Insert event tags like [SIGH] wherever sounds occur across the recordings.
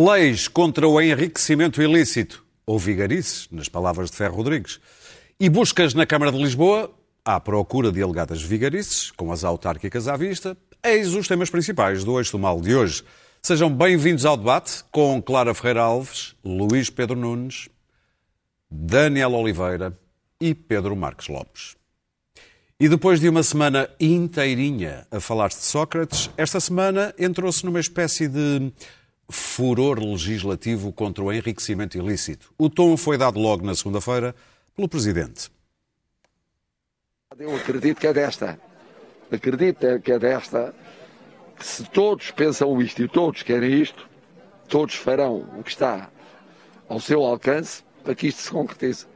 Leis contra o enriquecimento ilícito, ou vigarices, nas palavras de Ferro Rodrigues, e buscas na Câmara de Lisboa à procura de alegadas vigarices, com as autárquicas à vista, eis os temas principais do Eixo do Mal de hoje. Sejam bem-vindos ao debate com Clara Ferreira Alves, Luís Pedro Nunes, Daniel Oliveira e Pedro Marques Lopes. E depois de uma semana inteirinha a falar-se de Sócrates, esta semana entrou-se numa espécie de furor legislativo contra o enriquecimento ilícito. O tom foi dado logo na segunda-feira pelo Presidente. Eu acredito que é desta. Acredito que é desta. Que se todos pensam isto e todos querem isto, todos farão o que está ao seu alcance para que isto se concretize.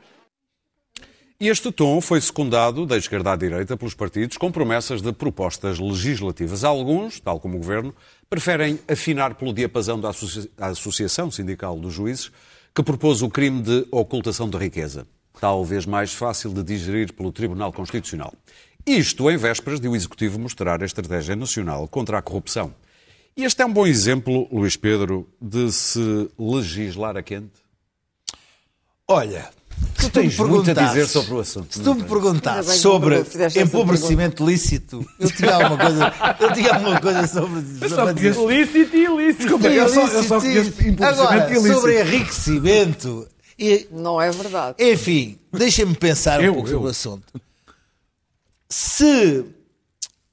E este tom foi secundado da esquerda à direita pelos partidos com promessas de propostas legislativas. Alguns, tal como o Governo, preferem afinar pelo diapasão da Associação Sindical dos Juízes, que propôs o crime de ocultação de riqueza, talvez mais fácil de digerir pelo Tribunal Constitucional. Isto em vésperas de o Executivo mostrar a Estratégia Nacional contra a Corrupção. E este é um bom exemplo, Luís Pedro, de se legislar a quente? Olha, Tu, tu tens muito a dizer sobre o assunto. Se tu me perguntasses sobre empobrecimento lícito, eu tinha alguma coisa, eu tinha alguma coisa sobre. Eu só conheço lícito e ilícito. Desculpa, eu só, eu só Agora, ilícito. sobre enriquecimento. E, não é verdade. Enfim, deixa-me pensar um eu, pouco eu. sobre o assunto. Se.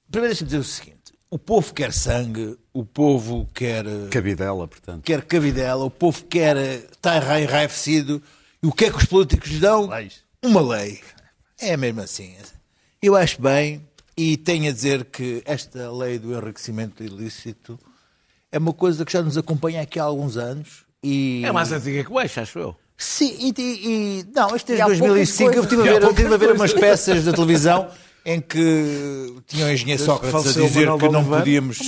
Primeiro, deixa-me dizer o seguinte: o povo quer sangue, o povo quer. Cabidela, portanto. Quer cabidela, o povo quer. está enraivecido e o que é que os políticos dão? Leis. Uma lei. É mesmo assim. Eu acho bem e tenho a dizer que esta lei do enriquecimento ilícito é uma coisa que já nos acompanha aqui há alguns anos. E... É mais antiga que o eixo, acho eu. Sim, e, e não, este é 2005. Eu estive a ver, eu tive a ver umas [LAUGHS] peças da televisão em que tinha o engenheiro Sócrates a dizer que não podíamos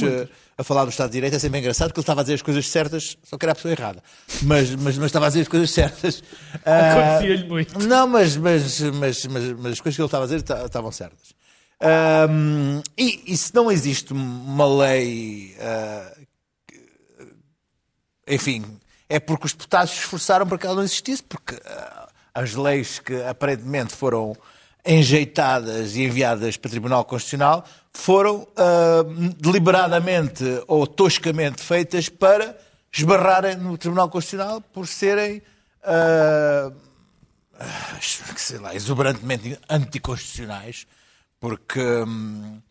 a falar do Estado de Direito é sempre engraçado, porque ele estava a dizer as coisas certas, só que era a pessoa errada. Mas, mas, mas estava a dizer as coisas certas. [LAUGHS] Acontecia-lhe muito. Não, mas, mas, mas, mas, mas as coisas que ele estava a dizer estavam certas. Um, e, e, se não existe uma lei. Uh, enfim, é porque os deputados se esforçaram para que ela não existisse, porque uh, as leis que aparentemente foram enjeitadas e enviadas para o Tribunal Constitucional foram uh, deliberadamente ou toscamente feitas para esbarrarem no Tribunal Constitucional por serem uh, sei lá, exuberantemente anticonstitucionais, porque uh,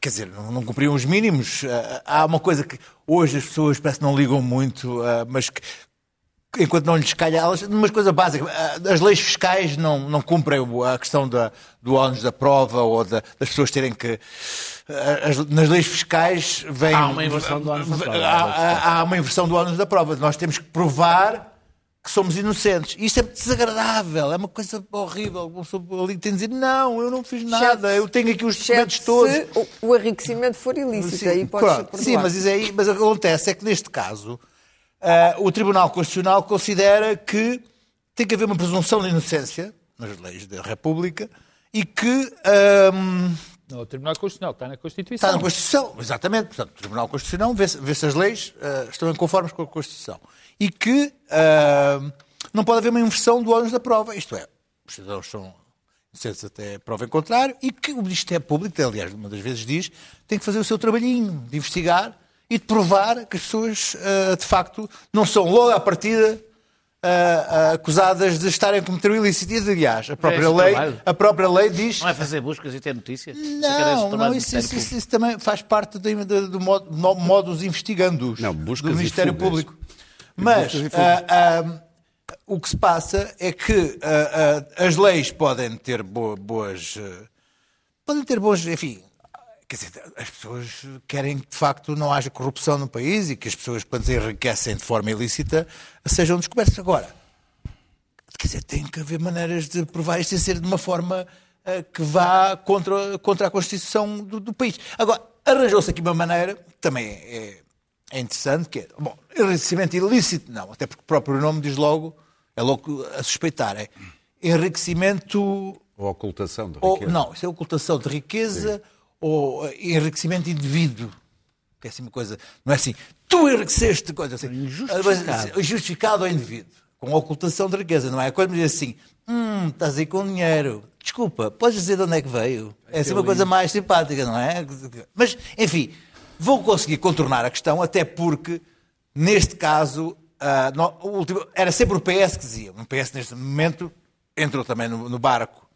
quer dizer, não, não, cumpriam os mínimos. há uma coisa que hoje as pessoas parece que não ligam muito, mas que enquanto não lhes calha, elas, umas coisas básicas, ah, as leis fiscais não, não cumprem a questão da, do ónus da prova ou da, das pessoas terem que. Ah, as, nas leis fiscais vem. Há uma inversão do ónus da prova. Há, há, uma inversão do ónus da prova. Nós temos que provar que somos inocentes. E isso é desagradável, é uma coisa horrível. Ali tem de dizer: não, eu não fiz nada, eu tenho aqui os documentos todos. Se o enriquecimento for ilícito, sim, aí pode ser Sim, mas, isso aí, mas o que acontece é que neste caso Uh, o Tribunal Constitucional considera que tem que haver uma presunção de inocência nas leis da República e que. Um, não, o Tribunal Constitucional está na Constituição. Está na Constituição, exatamente. Portanto, o Tribunal Constitucional vê se, vê se as leis uh, estão conformes com a Constituição. E que uh, não pode haver uma inversão do ônus da prova. Isto é, os cidadãos são inocentes até prova em contrário e que o Ministério Público, aliás, uma das vezes diz, tem que fazer o seu trabalhinho de investigar e de provar que as pessoas, uh, de facto, não são logo à partida uh, acusadas de estarem a cometer o ilícito. E, aliás, a própria, é lei, a própria lei diz... Não é fazer buscas e ter notícias? Não, não isso, isso, isso, isso, também faz parte do, do, do modo, modus investigandos não, buscas do Ministério Público. Mas o que se passa é que as leis podem ter boas... podem ter boas, enfim, Quer dizer, as pessoas querem que de facto não haja corrupção no país e que as pessoas, quando se enriquecem de forma ilícita, sejam descobertas. Agora, quer dizer, tem que haver maneiras de provar isto sem ser de uma forma uh, que vá contra, contra a Constituição do, do país. Agora, arranjou-se aqui uma maneira, que também é, é interessante, que é, bom, enriquecimento ilícito, não, até porque o próprio nome diz logo, é logo a suspeitar, é enriquecimento... Ou ocultação de riqueza. Ou, não, isso é ocultação de riqueza... Sim ou enriquecimento indevido. Que é assim uma coisa, não é assim, tu enriqueceste coisa assim. Injustificado. Justificado ao indivíduo. Com ocultação de riqueza, não é? Quando me diz assim, hum, estás aí com dinheiro. Desculpa, podes dizer de onde é que veio? É assim uma coisa mais simpática, não é? Mas, enfim, vou conseguir contornar a questão, até porque, neste caso, ah, no- último- era sempre o PS que dizia. O PS, neste momento, entrou também no, no barco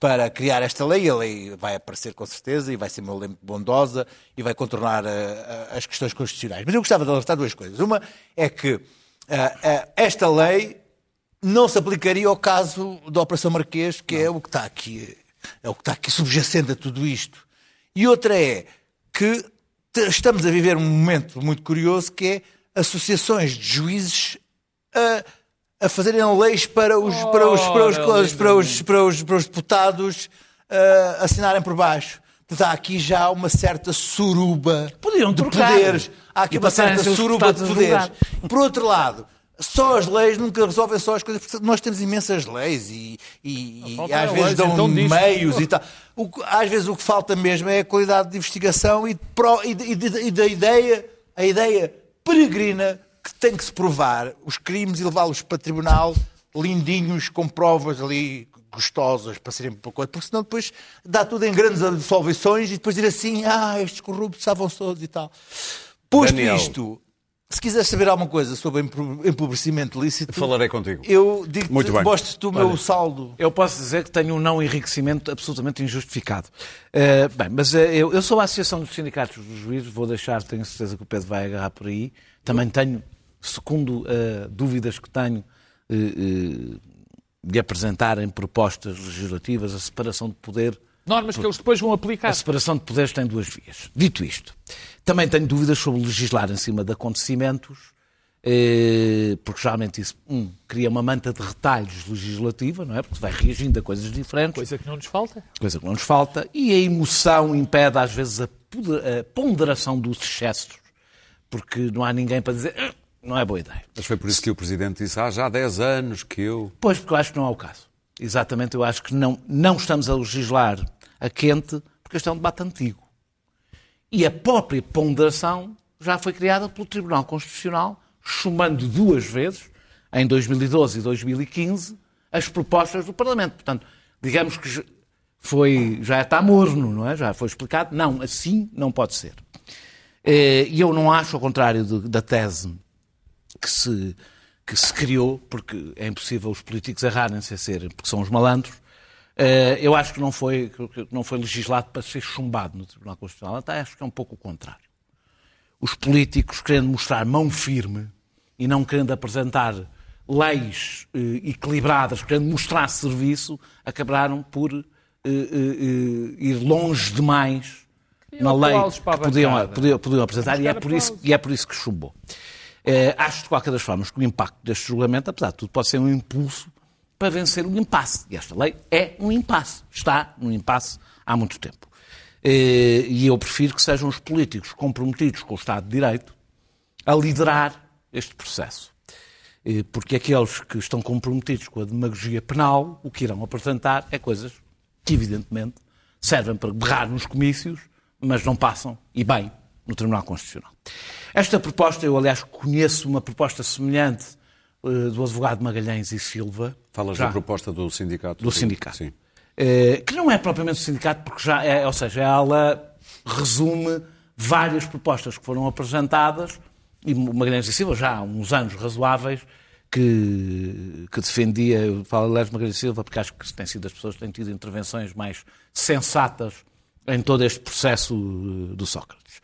para criar esta lei. A lei vai aparecer com certeza e vai ser uma lei bondosa e vai contornar ah, ah, as questões constitucionais. Mas eu gostava de alertar duas coisas. Uma é que ah, esta lei não se aplicaria ao caso da Operação Marquês, que é o que está aqui, é o que está aqui subjacente a tudo isto. E outra é que estamos a viver um momento muito curioso que é associações de juízes a, a fazerem leis para os, para os, para os, para os, para os, para os, para os deputados ah, assinarem por baixo. Portanto, há aqui já uma certa suruba Podiam de trocar. poderes. Há aqui E uma certa suruba de poderes. Por outro lado, só as leis nunca resolvem só as coisas, porque nós temos imensas leis e, e- e às vezes leis, dão então diz. meios e tal. O às vezes o que falta mesmo é a qualidade de investigação e, pro- e de- e de- e da ideia, a ideia peregrina que tem que se provar os crimes e levá-los para tribunal lindinhos, com provas ali gostosas para serem para coisa, porque senão depois dá tudo em grandes absolvições e depois dizer assim, ah, estes corruptos estavam todos e tal. Posto Daniel. isto, se quiseres saber alguma coisa sobre empobrecimento lícito, Falarei contigo. eu digo-te, Muito bem. mostres-te o meu saldo. Eu posso dizer que tenho um não enriquecimento absolutamente injustificado. Eh, bem, mas eh, eu, eu sou a Associação dos Sindicatos dos Juízes, vou deixar, tenho certeza que o Pedro vai agarrar por aí. Também tenho, segundo eh, dúvidas que tenho, de apresentarem propostas legislativas, a separação de poder Normas que eles depois vão aplicar. a separação de poderes tem duas vias. Dito isto, também tenho dúvidas sobre legislar em cima de acontecimentos, eh, porque geralmente isso, um, cria uma manta de retalhos legislativa, não é? Porque vai reagindo a coisas diferentes, Coisa que não nos falta. coisa que não nos falta, e a emoção impede às vezes a ponderação dos excessos, porque não há ninguém para dizer, "Ah, não é boa ideia. Mas foi por isso que o Presidente disse, ah, já há 10 anos que eu... Pois, porque eu acho que não é o caso. Exatamente, eu acho que não, não estamos a legislar a quente, porque este é um debate antigo. E a própria ponderação já foi criada pelo Tribunal Constitucional, chumbando duas vezes, em 2012 e 2015, as propostas do Parlamento. Portanto, digamos que foi, já está morno, não é? Já foi explicado. Não, assim não pode ser. Eh, E eu não acho, ao contrário de- da tese que se, que se criou, porque é impossível os políticos errarem-se a ser, porque são os malandros, eu acho que não foi, que não foi legislado para ser chumbado no Tribunal Constitucional. Até acho que é um pouco o contrário. Os políticos, querendo mostrar mão firme e não querendo apresentar leis eh, equilibradas, querendo mostrar serviço, acabaram por eh, eh, eh, ir longe demais na lei que podiam, podiam, podiam apresentar e é, por isso, e é por isso que chumbou. Eh, acho, de qualquer das formas, que o impacto deste julgamento, apesar de tudo, pode ser um impulso para vencer um impasse. E esta lei é um impasse. Está num impasse há muito tempo. Eh, e eu prefiro que sejam os políticos comprometidos com o Estado de Direito a liderar este processo. Eh, Porque aqueles que estão comprometidos com a demagogia penal, o que irão apresentar é coisas que, evidentemente, servem para berrar nos comícios, mas não passam, e bem, no Tribunal Constitucional. Esta proposta, eu aliás conheço uma proposta semelhante do advogado Magalhães e Silva. Falas já- da proposta do sindicato? do sindicato. Sim. Eh, que não é propriamente o sindicato, porque já é, ou seja, ela resume várias propostas que foram apresentadas e Magalhães e Silva já há uns anos razoáveis que, que defendia, eu falo aliás de Magalhães e Silva porque acho que têm sido as pessoas que têm tido intervenções mais sensatas em todo este processo eh, do Sócrates.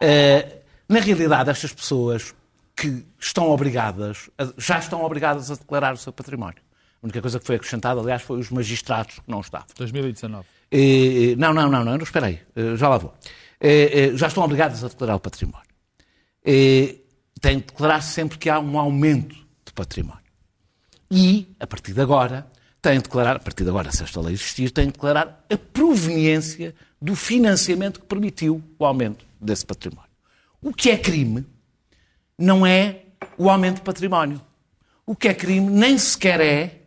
Eh, na realidade, estas pessoas que estão obrigadas, a- já estão obrigadas a declarar o seu património. A única coisa que foi acrescentada, aliás, foi os magistrados que não estavam. 2019. Eh, não, não, não, não, não, espera aí, eh, já lá vou. Eh, já estão obrigados a declarar o património. Eh, têm de declarar sempre que há um aumento de património. E, a partir de agora, têm de declarar, a partir de agora, se esta lei existir, têm de declarar a proveniência do financiamento que permitiu o aumento desse património. O que é crime não é o aumento de património. O que é crime nem sequer é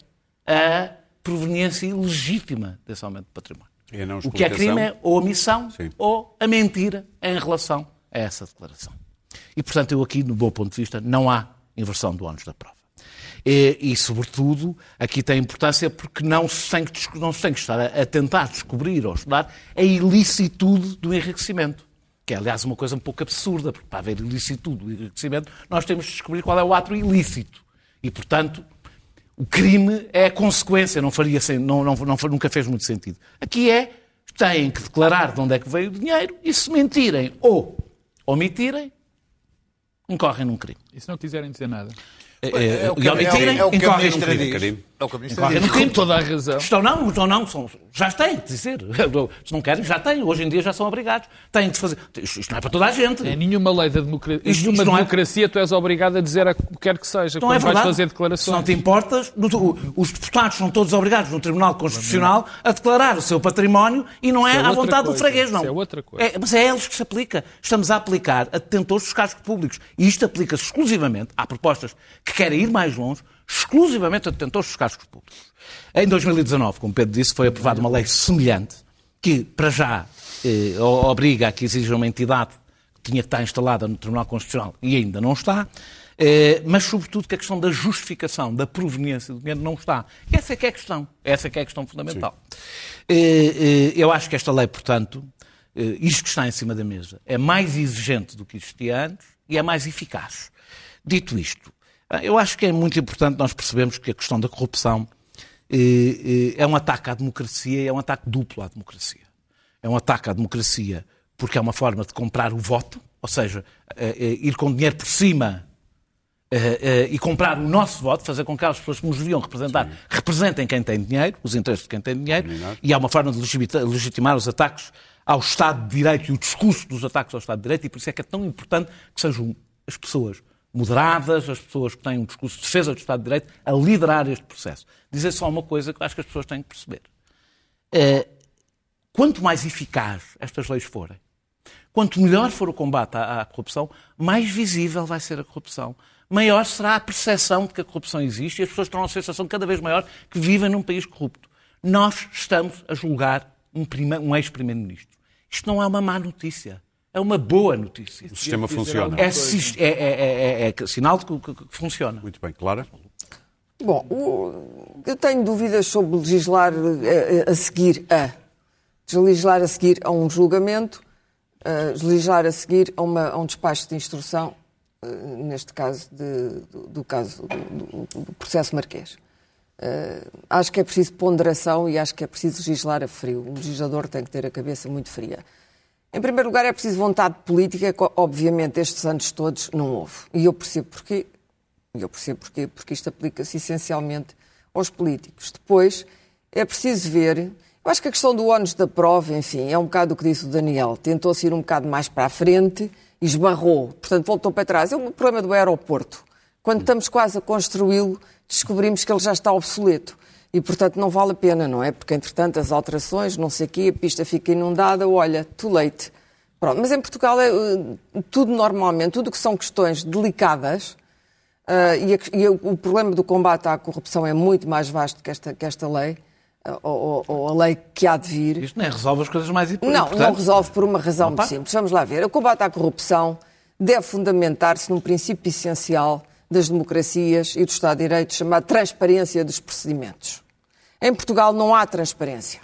a proveniência ilegítima desse aumento de património. O que é crime é ou a omissão ou a mentira em relação a essa declaração. E, portanto, eu aqui, no meu ponto de vista, não há inversão do ónus da prova. E, e, sobretudo, aqui tem importância porque não se tem que, não se tem que estar a, a tentar descobrir ou estudar a ilicitude do enriquecimento. Que é, aliás, uma coisa um pouco absurda, porque para haver ilicitude do enriquecimento, nós temos de descobrir qual é o ato ilícito. E, portanto, o crime é a consequência, não faria, não, não, não, nunca fez muito sentido. Aqui é, têm que declarar de onde é que veio o dinheiro e se mentirem ou omitirem, incorrem num crime. E se não quiserem dizer nada? É, é, o que, é, é o que a ministra diz. É o que a ministra diz. Com toda a razão. Estão não, estão não, são, já têm de dizer. Se não querem, já têm. Hoje em dia já são obrigados. Têm de fazer. Isto, isto não é para toda a gente. Em nenhuma lei da democracia, isto, isto nenhuma democracia é... tu és obrigado a dizer a que quer que seja, não quando é vais fazer declarações. Se não te importas, os deputados são todos obrigados no Tribunal Constitucional a declarar o seu património e não é, é à vontade coisa. do freguês, não. Isso é outra coisa. É, mas é a eles que se aplica. Estamos a aplicar a detentores dos cargos públicos. E isto aplica-se exclusivamente. Há propostas que querem ir mais longe exclusivamente a detentores dos cargos públicos. Em 2019, como Pedro disse, foi aprovada uma lei semelhante que, para já, eh, obriga a que exija uma entidade que tinha que estar instalada no Tribunal Constitucional e ainda não está, eh, mas, sobretudo, que a questão da justificação, da proveniência do dinheiro não está. Essa é que é a questão. Essa é que é a questão fundamental. Eh, eh, eu acho que esta lei, portanto, eh, isto que está em cima da mesa, é mais exigente do que existia antes e é mais eficaz. Dito isto, eu acho que é muito importante nós percebermos que a questão da corrupção eh, eh, é um ataque à democracia e é um ataque duplo à democracia. É um ataque à democracia porque é uma forma de comprar o voto, ou seja, eh, ir com dinheiro por cima e comprar o nosso voto, fazer com que as pessoas que nos deviam representar Sim. representem quem tem dinheiro, os interesses de quem tem dinheiro, e é uma forma de legitimar os ataques ao Estado de Direito e o discurso dos ataques ao Estado de Direito, e por isso é que é tão importante que sejam as pessoas moderadas, as pessoas que têm um discurso de defesa do Estado de Direito, a liderar este processo. Dizer só uma coisa que eu acho que as pessoas têm que perceber. É, quanto mais eficaz estas leis forem, quanto melhor for o combate à, à corrupção, mais visível vai ser a corrupção. Maior será a percepção de que a corrupção existe e as pessoas terão a sensação cada vez maior que vivem num país corrupto. Nós estamos a julgar um, um ex-primeiro-ministro. Isto não é uma má notícia é uma boa notícia. O sistema funciona. É, é, é, é, sinal de que, que, que, funciona. Muito bem, Clara. Bom, o, eu tenho dúvidas sobre legislar a, a, seguir a. Legislar a seguir a um julgamento, uh, legislar a seguir a, uma, a um despacho de instrução, uh, neste caso de, do, do, caso do, do, do processo marquês. Uh, acho que é preciso ponderação e acho que é preciso legislar a frio. O legislador tem que ter a cabeça muito fria. Em primeiro lugar, é preciso vontade política, que obviamente estes anos todos não houve. E eu percebo porquê. Eu percebo porquê, porque isto aplica-se essencialmente aos políticos. Depois, é preciso ver. Eu acho que a questão do ónus da prova, enfim, é um bocado o que disse o Daniel. Tentou-se ir um bocado mais para a frente e esbarrou. Portanto, voltou para trás. É um problema do aeroporto. Quando estamos quase a construí-lo, descobrimos que ele já está obsoleto e, portanto, não vale a pena, não é? Porque, entretanto, as alterações, não sei o quê, a pista fica inundada, olha, too late. Pronto, mas em Portugal é uh, tudo normalmente, tudo que são questões delicadas, uh, e, a, e, o problema do combate à corrupção é muito mais vasto que esta, que esta lei, uh, ou, ou, a lei que há de vir. Isto não é, resolve as coisas mais importantes. Não, não resolve por uma razão Opa. muito simples. Vamos lá ver. O combate à corrupção deve fundamentar-se num princípio essencial das democracias e do Estado de Direito chamado transparência dos procedimentos. Em Portugal não há transparência.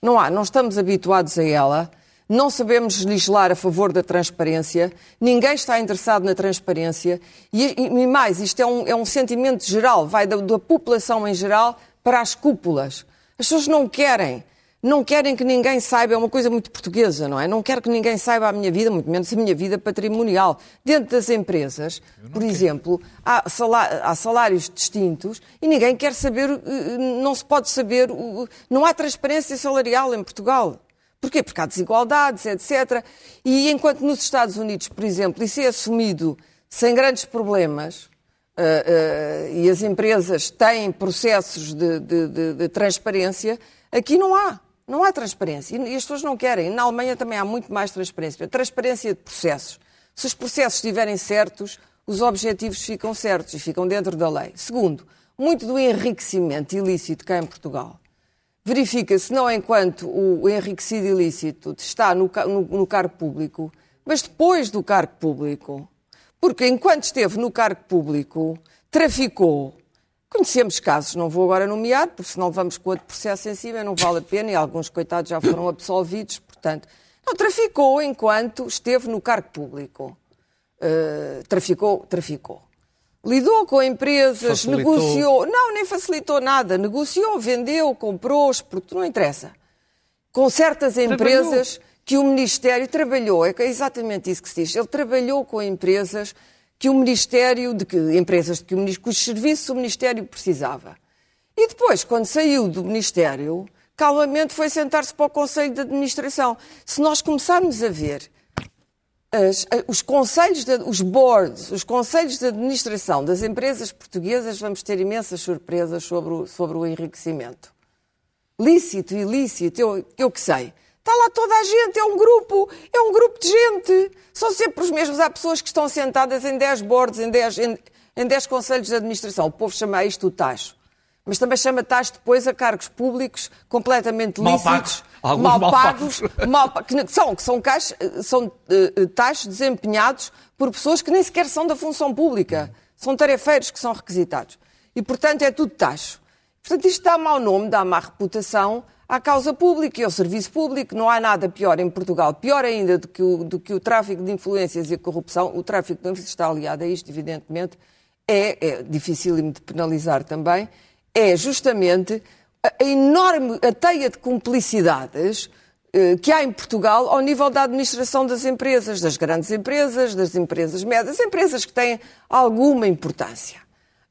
Não há, não estamos habituados a ela, não sabemos legislar a favor da transparência, ninguém está interessado na transparência. E, e mais, isto é um, é um sentimento geral, vai da, da população em geral para as cúpulas. As pessoas não querem não querem que ninguém saiba, é uma coisa muito portuguesa, não é? Não quero que ninguém saiba a minha vida, muito menos a minha vida patrimonial. Dentro das empresas, por quero. exemplo, há, salários distintos e ninguém quer saber, eh, não se pode saber, não há transparência salarial em Portugal. Porquê? Porque há desigualdades, etc. E enquanto nos Estados Unidos, por exemplo, isso é assumido sem grandes problemas, Uh, uh, e as empresas têm processos de, de, de, de, transparência, aqui não há. Não há transparência. E as pessoas não querem. Na Alemanha também há muito mais transparência. Transparência de processos. Se os processos estiverem certos, os objetivos ficam certos e ficam dentro da lei. Segundo, muito do enriquecimento ilícito cá em Portugal verifica-se não enquanto o enriquecido ilícito está no, no, no cargo público, mas depois do cargo público. Porque enquanto esteve no cargo público, traficou. Conhecemos casos, não vou agora nomear, porque senão vamos com outro processo em cima, não vale a pena, e alguns coitados já foram absolvidos, portanto. Não, traficou enquanto esteve no cargo público. Uh, traficou, traficou. Lidou com empresas, facilitou. negociou. Não, nem facilitou nada. Negociou, vendeu, comprou, exportou, não interessa. Com certas empresas trabalhou. que o Ministério trabalhou. É exatamente isso que se diz. Ele trabalhou com empresas que o Ministério, de que, empresas de que o, cujos serviços o Ministério precisava. E depois, quando saiu do Ministério, calmamente foi sentar-se para o Conselho de Administração. Se nós começarmos a ver as, os conselhos, de, os boards, os conselhos de administração das empresas portuguesas, vamos ter imensas surpresas sobre o, sobre o enriquecimento. Lícito, ilícito, eu, eu que sei. Está lá toda a gente, é um grupo, é um grupo de gente. São sempre os mesmos. Há pessoas que estão sentadas em 10 boards, em 10, em, em 10 conselhos de administração. O povo chama isto o tacho mas também chama taxa depois a cargos públicos completamente mal lícitos, pagos, mal, mal pagos, mal, que são, que são, caixa, são uh, desempenhados por pessoas que nem sequer são da função pública. São tarefeiros que são requisitados. E, portanto, é tudo taxo. Portanto, isto dá mau nome, dá má reputação à causa pública e ao serviço público. Não há nada pior em Portugal, pior ainda do que o, do que o tráfico de influências e a corrupção. O tráfico de influências está aliado a isto, evidentemente. É, é dificílimo de penalizar também é justamente a enorme a teia de cumplicidades eh, que há em Portugal ao nível da administração das empresas, das grandes empresas, das empresas médias, empresas que têm alguma importância.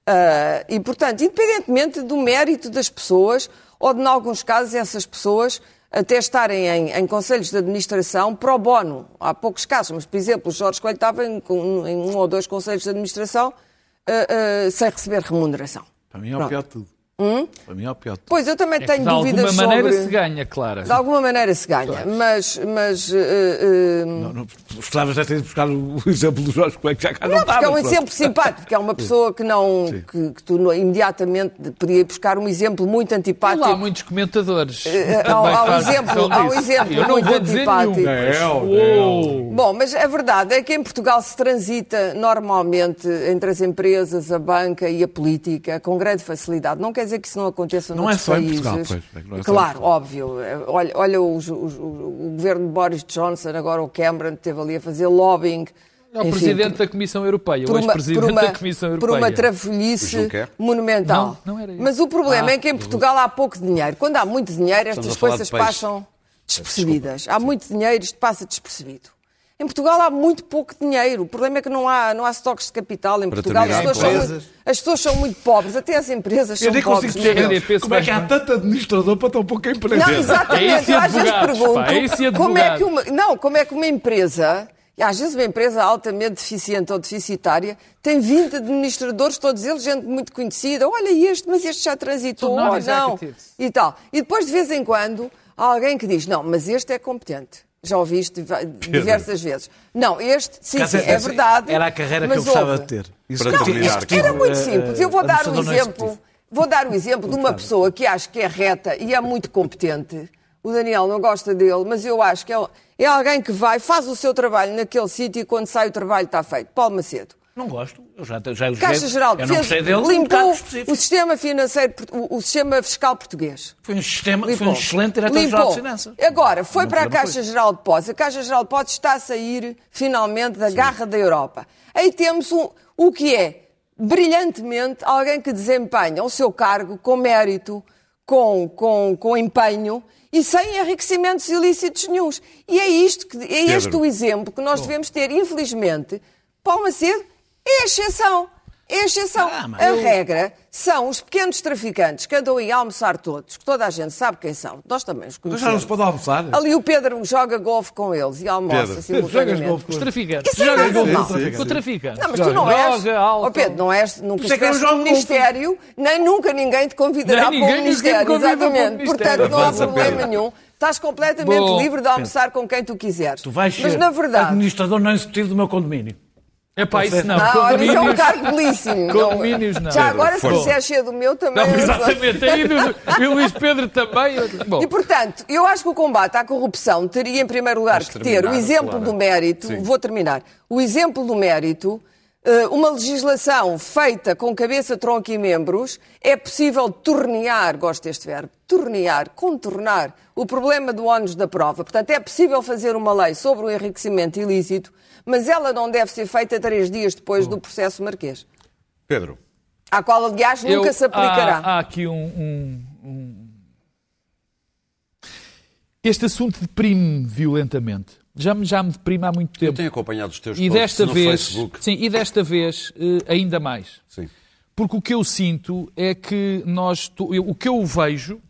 Uh, e, portanto, independentemente do mérito das pessoas, ou em alguns casos, essas pessoas até estarem em, em conselhos de administração pro bono. Há poucos casos, mas, por exemplo, o Jorge Coelho estava em, em um ou dois conselhos de administração uh, uh, sem receber remuneração. Para mim é o pior de tudo. Hum? Para mim é o pior de. Pois, eu também é tenho dúvidas sobre... De alguma maneira se ganha, Clara. De alguma maneira se ganha, claro. mas... mas uh, uh... Não, não, gostavas de ter buscar o exemplo do Jorge Coelho, que já cá não, não estava. Porque é um exemplo simpático, porque é uma pessoa que não... Que, que, tu imediatamente podia buscar um exemplo muito antipático. Não há muitos comentadores. Uh, há, há, um exemplo, há um exemplo eu muito antipático. Não, não. Bom, mas a verdade é que em Portugal se transita normalmente entre as empresas, a banca e a política com grande facilidade. Não quer que isso não aconteça não é só países. Em Portugal, pois, é claro, óbvio. Olha, olha os, os, o governo de Boris Johnson, agora o Cameron, esteve ali a fazer lobbying. É o Enfim, Presidente da Comissão Europeia, o ex-Presidente da Comissão Europeia. Por uma trafolhice monumental. Não, não era isso. Mas o problema ah, é que em Portugal há pouco dinheiro. Quando há muito dinheiro, estas coisas passam despercebidas. Há muito dinheiro, isto passa despercebido. Em Portugal há muito pouco dinheiro. O problema é que não há, não há estoques de capital em Para Portugal. As pessoas, muito, as pessoas, são muito, pobres, até as empresas são pobres. Eu nem consigo entender como é que há tanto administrador para tão pouca empresa. Não, exatamente. É às vezes pergunto pá, como é que uma, não, como é que uma empresa, e às vezes uma empresa altamente deficiente ou deficitária, tem 20 administradores, todos eles gente muito conhecida. Olha este, mas este já transitou, ou não. E tal. E depois, de vez em quando, há alguém que diz, não, mas este é competente. Já ouviste diversas vezes. Não, este, sim, sim é verdade. Era a carreira que eu gostava de ter. Isso não, terminar, era muito simples. Eu vou dar um exemplo. Vou dar um exemplo de uma pessoa que acho que é reta e é muito competente. O Daniel não gosta dele, mas eu acho que é, é alguém que vai, faz o seu trabalho naquele sítio e quando sai o trabalho está feito. Paulo Macedo. Não gosto. Eu já, já Caixa Geral de Defesa limpou o sistema financeiro, o, o, sistema fiscal português. Foi um, sistema, foi um excelente diretor-geral de finanças. Agora, foi para a Caixa Geral de Depósitos. A Caixa Geral de Depósitos está a sair, finalmente, da Sim. garra da Europa. Aí temos um, o que é, brilhantemente, alguém que desempenha o seu cargo com mérito, com, com, com empenho e sem enriquecimentos ilícitos nenhums. E é isto que, é este o exemplo que nós Bom. devemos ter, infelizmente. Paulo Macedo é exceção. É exceção. Ah, a eu... regra são os pequenos traficantes que andam aí a almoçar todos, que toda a gente sabe quem são. Nós também os conhecemos. Mas já não se pode almoçar. Ali o Pedro joga golfe com eles e almoça simultaneamente. Os traficantes. Isso é joga golfe com o traficante. Não, mas tu não és... Oh, Pedro, não és... Nunca é estiveste no Ministério, nem nunca ninguém te convidará para o Ministério. Exatamente. Portanto, não há problema nenhum. Estás completamente livre de almoçar com quem tu quiseres. Tu vais ser mas, na verdade, administrador não executivo do meu condomínio. É pá, isso não. Não, olha, isso é um cargo belíssimo. [LAUGHS] Condomínios não. Já agora, se quiser cheio do meu, também. Não, exatamente. Aí do, e o Luís Pedro também. Bom. E, portanto, eu acho que o combate à corrupção teria, em primeiro lugar, que ter o exemplo claro. do mérito. Sim. Vou terminar. O exemplo do mérito. Eh, uma legislação feita com cabeça, tronco e membros, é possível tornear, gosto deste verbo, tornear, contornar o problema do ónus da prova. Portanto, é possível fazer uma lei sobre o enriquecimento ilícito mas ela não deve ser feita três dias depois do processo marquês. Pedro. À qual, aliás, nunca Eu, se aplicará. Há, há aqui um, um, um, Este assunto deprime-me violentamente. Já me, já me deprime há muito tempo. Eu tenho acompanhado os teus e desta no vez, Facebook. Sim, e desta vez eh, ainda mais. Sim. Porque o que eu sinto é que nós... O que eu vejo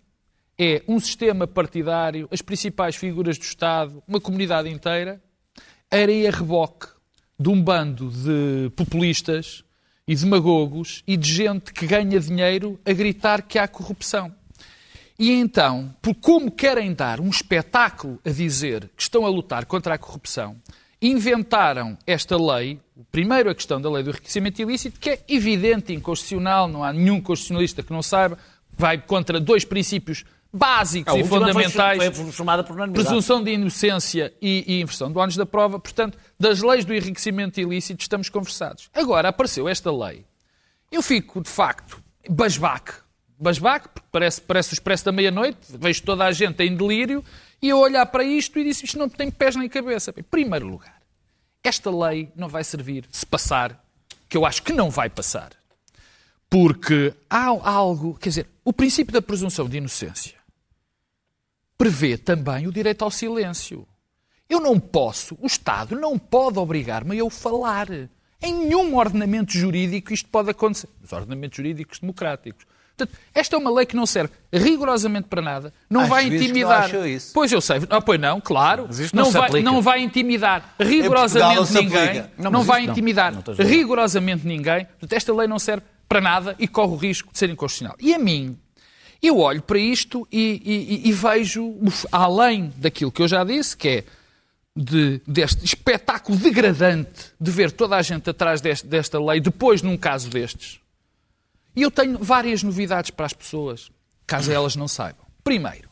é um sistema partidário, as principais figuras do Estado, uma comunidade inteira, era a reboque de um bando de populistas e demagogos e de gente que ganha dinheiro a gritar que há corrupção. E então, por como querem dar um espetáculo a dizer que estão a lutar contra a corrupção, inventaram esta lei, primeiro a questão da lei do enriquecimento ilícito, que é evidente inconstitucional, não há nenhum constitucionalista que não saiba, vai contra dois princípios básicos e fundamentais. Foi formada por presunção de inocência e, e inversão do ânus da prova. Portanto, das leis do enriquecimento ilícito estamos conversados. Agora apareceu esta lei. Eu fico, de facto, basbaque. Basbaque, porque parece, parece o expresso da meia-noite, vejo toda a gente em delírio, e eu olhar para isto e disse, isto não tem pés nem cabeça. Em primeiro lugar, esta lei não vai servir se passar, que eu acho que não vai passar. Porque há algo, quer dizer, o princípio da presunção de inocência prevê também o direito ao silêncio. Eu não posso, o Estado não pode obrigar-me a eu falar. Em nenhum ordenamento jurídico isto pode acontecer. Os ordenamentos jurídicos democráticos. Portanto, esta é uma lei que não serve rigorosamente para nada, não vai intimidar. Não isso. Pois eu sei, ah, pois não, claro, não, não vai, não vai intimidar rigorosamente ninguém, não, não vai intimidar rigorosamente ninguém. Portanto, esta lei não serve para nada e corre o risco de ser inconstitucional. E a mim, eu olho para isto e, e, e vejo, além daquilo que eu já disse, que é de, deste espetáculo degradante de ver toda a gente atrás deste, desta lei, depois num caso destes. E eu tenho várias novidades para as pessoas, caso elas não saibam. Primeiro,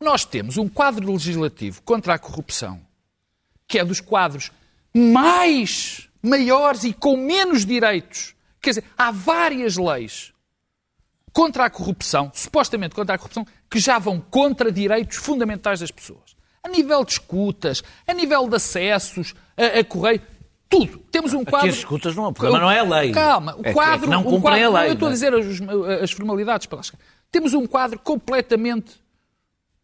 nós temos um quadro legislativo contra a corrupção, que é dos quadros mais maiores e com menos direitos. Quer dizer, há várias leis contra a corrupção, supostamente contra a corrupção, que já vão contra direitos fundamentais das pessoas. A nível de escutas, a nível de acessos, a, a correio, tudo. Temos um quadro. Aqui as escutas não, o problema não é a lei. Calma, o é quadro. não cumprem quadro, a lei. eu estou a é? dizer as, as formalidades para. Temos um quadro completamente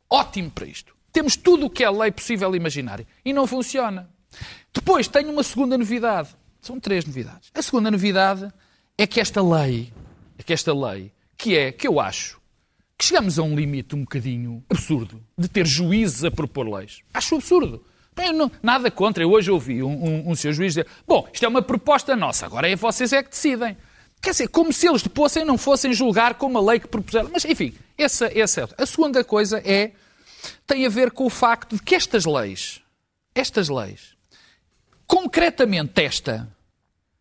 ótimo para isto. Temos tudo o que é lei possível e imaginária. E não funciona. Depois tenho uma segunda novidade. São três novidades. A segunda novidade é que esta lei, é que esta lei que é que eu acho que chegamos a um limite um bocadinho absurdo de ter juízes a propor leis. Acho absurdo. Não, nada contra. Eu hoje ouvi um, um, um juiz dizer: Bom, isto é uma proposta nossa, agora é vocês é que decidem. Quer dizer, como se eles depois não fossem julgar com uma lei que propuseram. Mas, enfim, essa, essa é A segunda coisa é, tem a ver com o facto de que estas leis, estas leis, concretamente esta,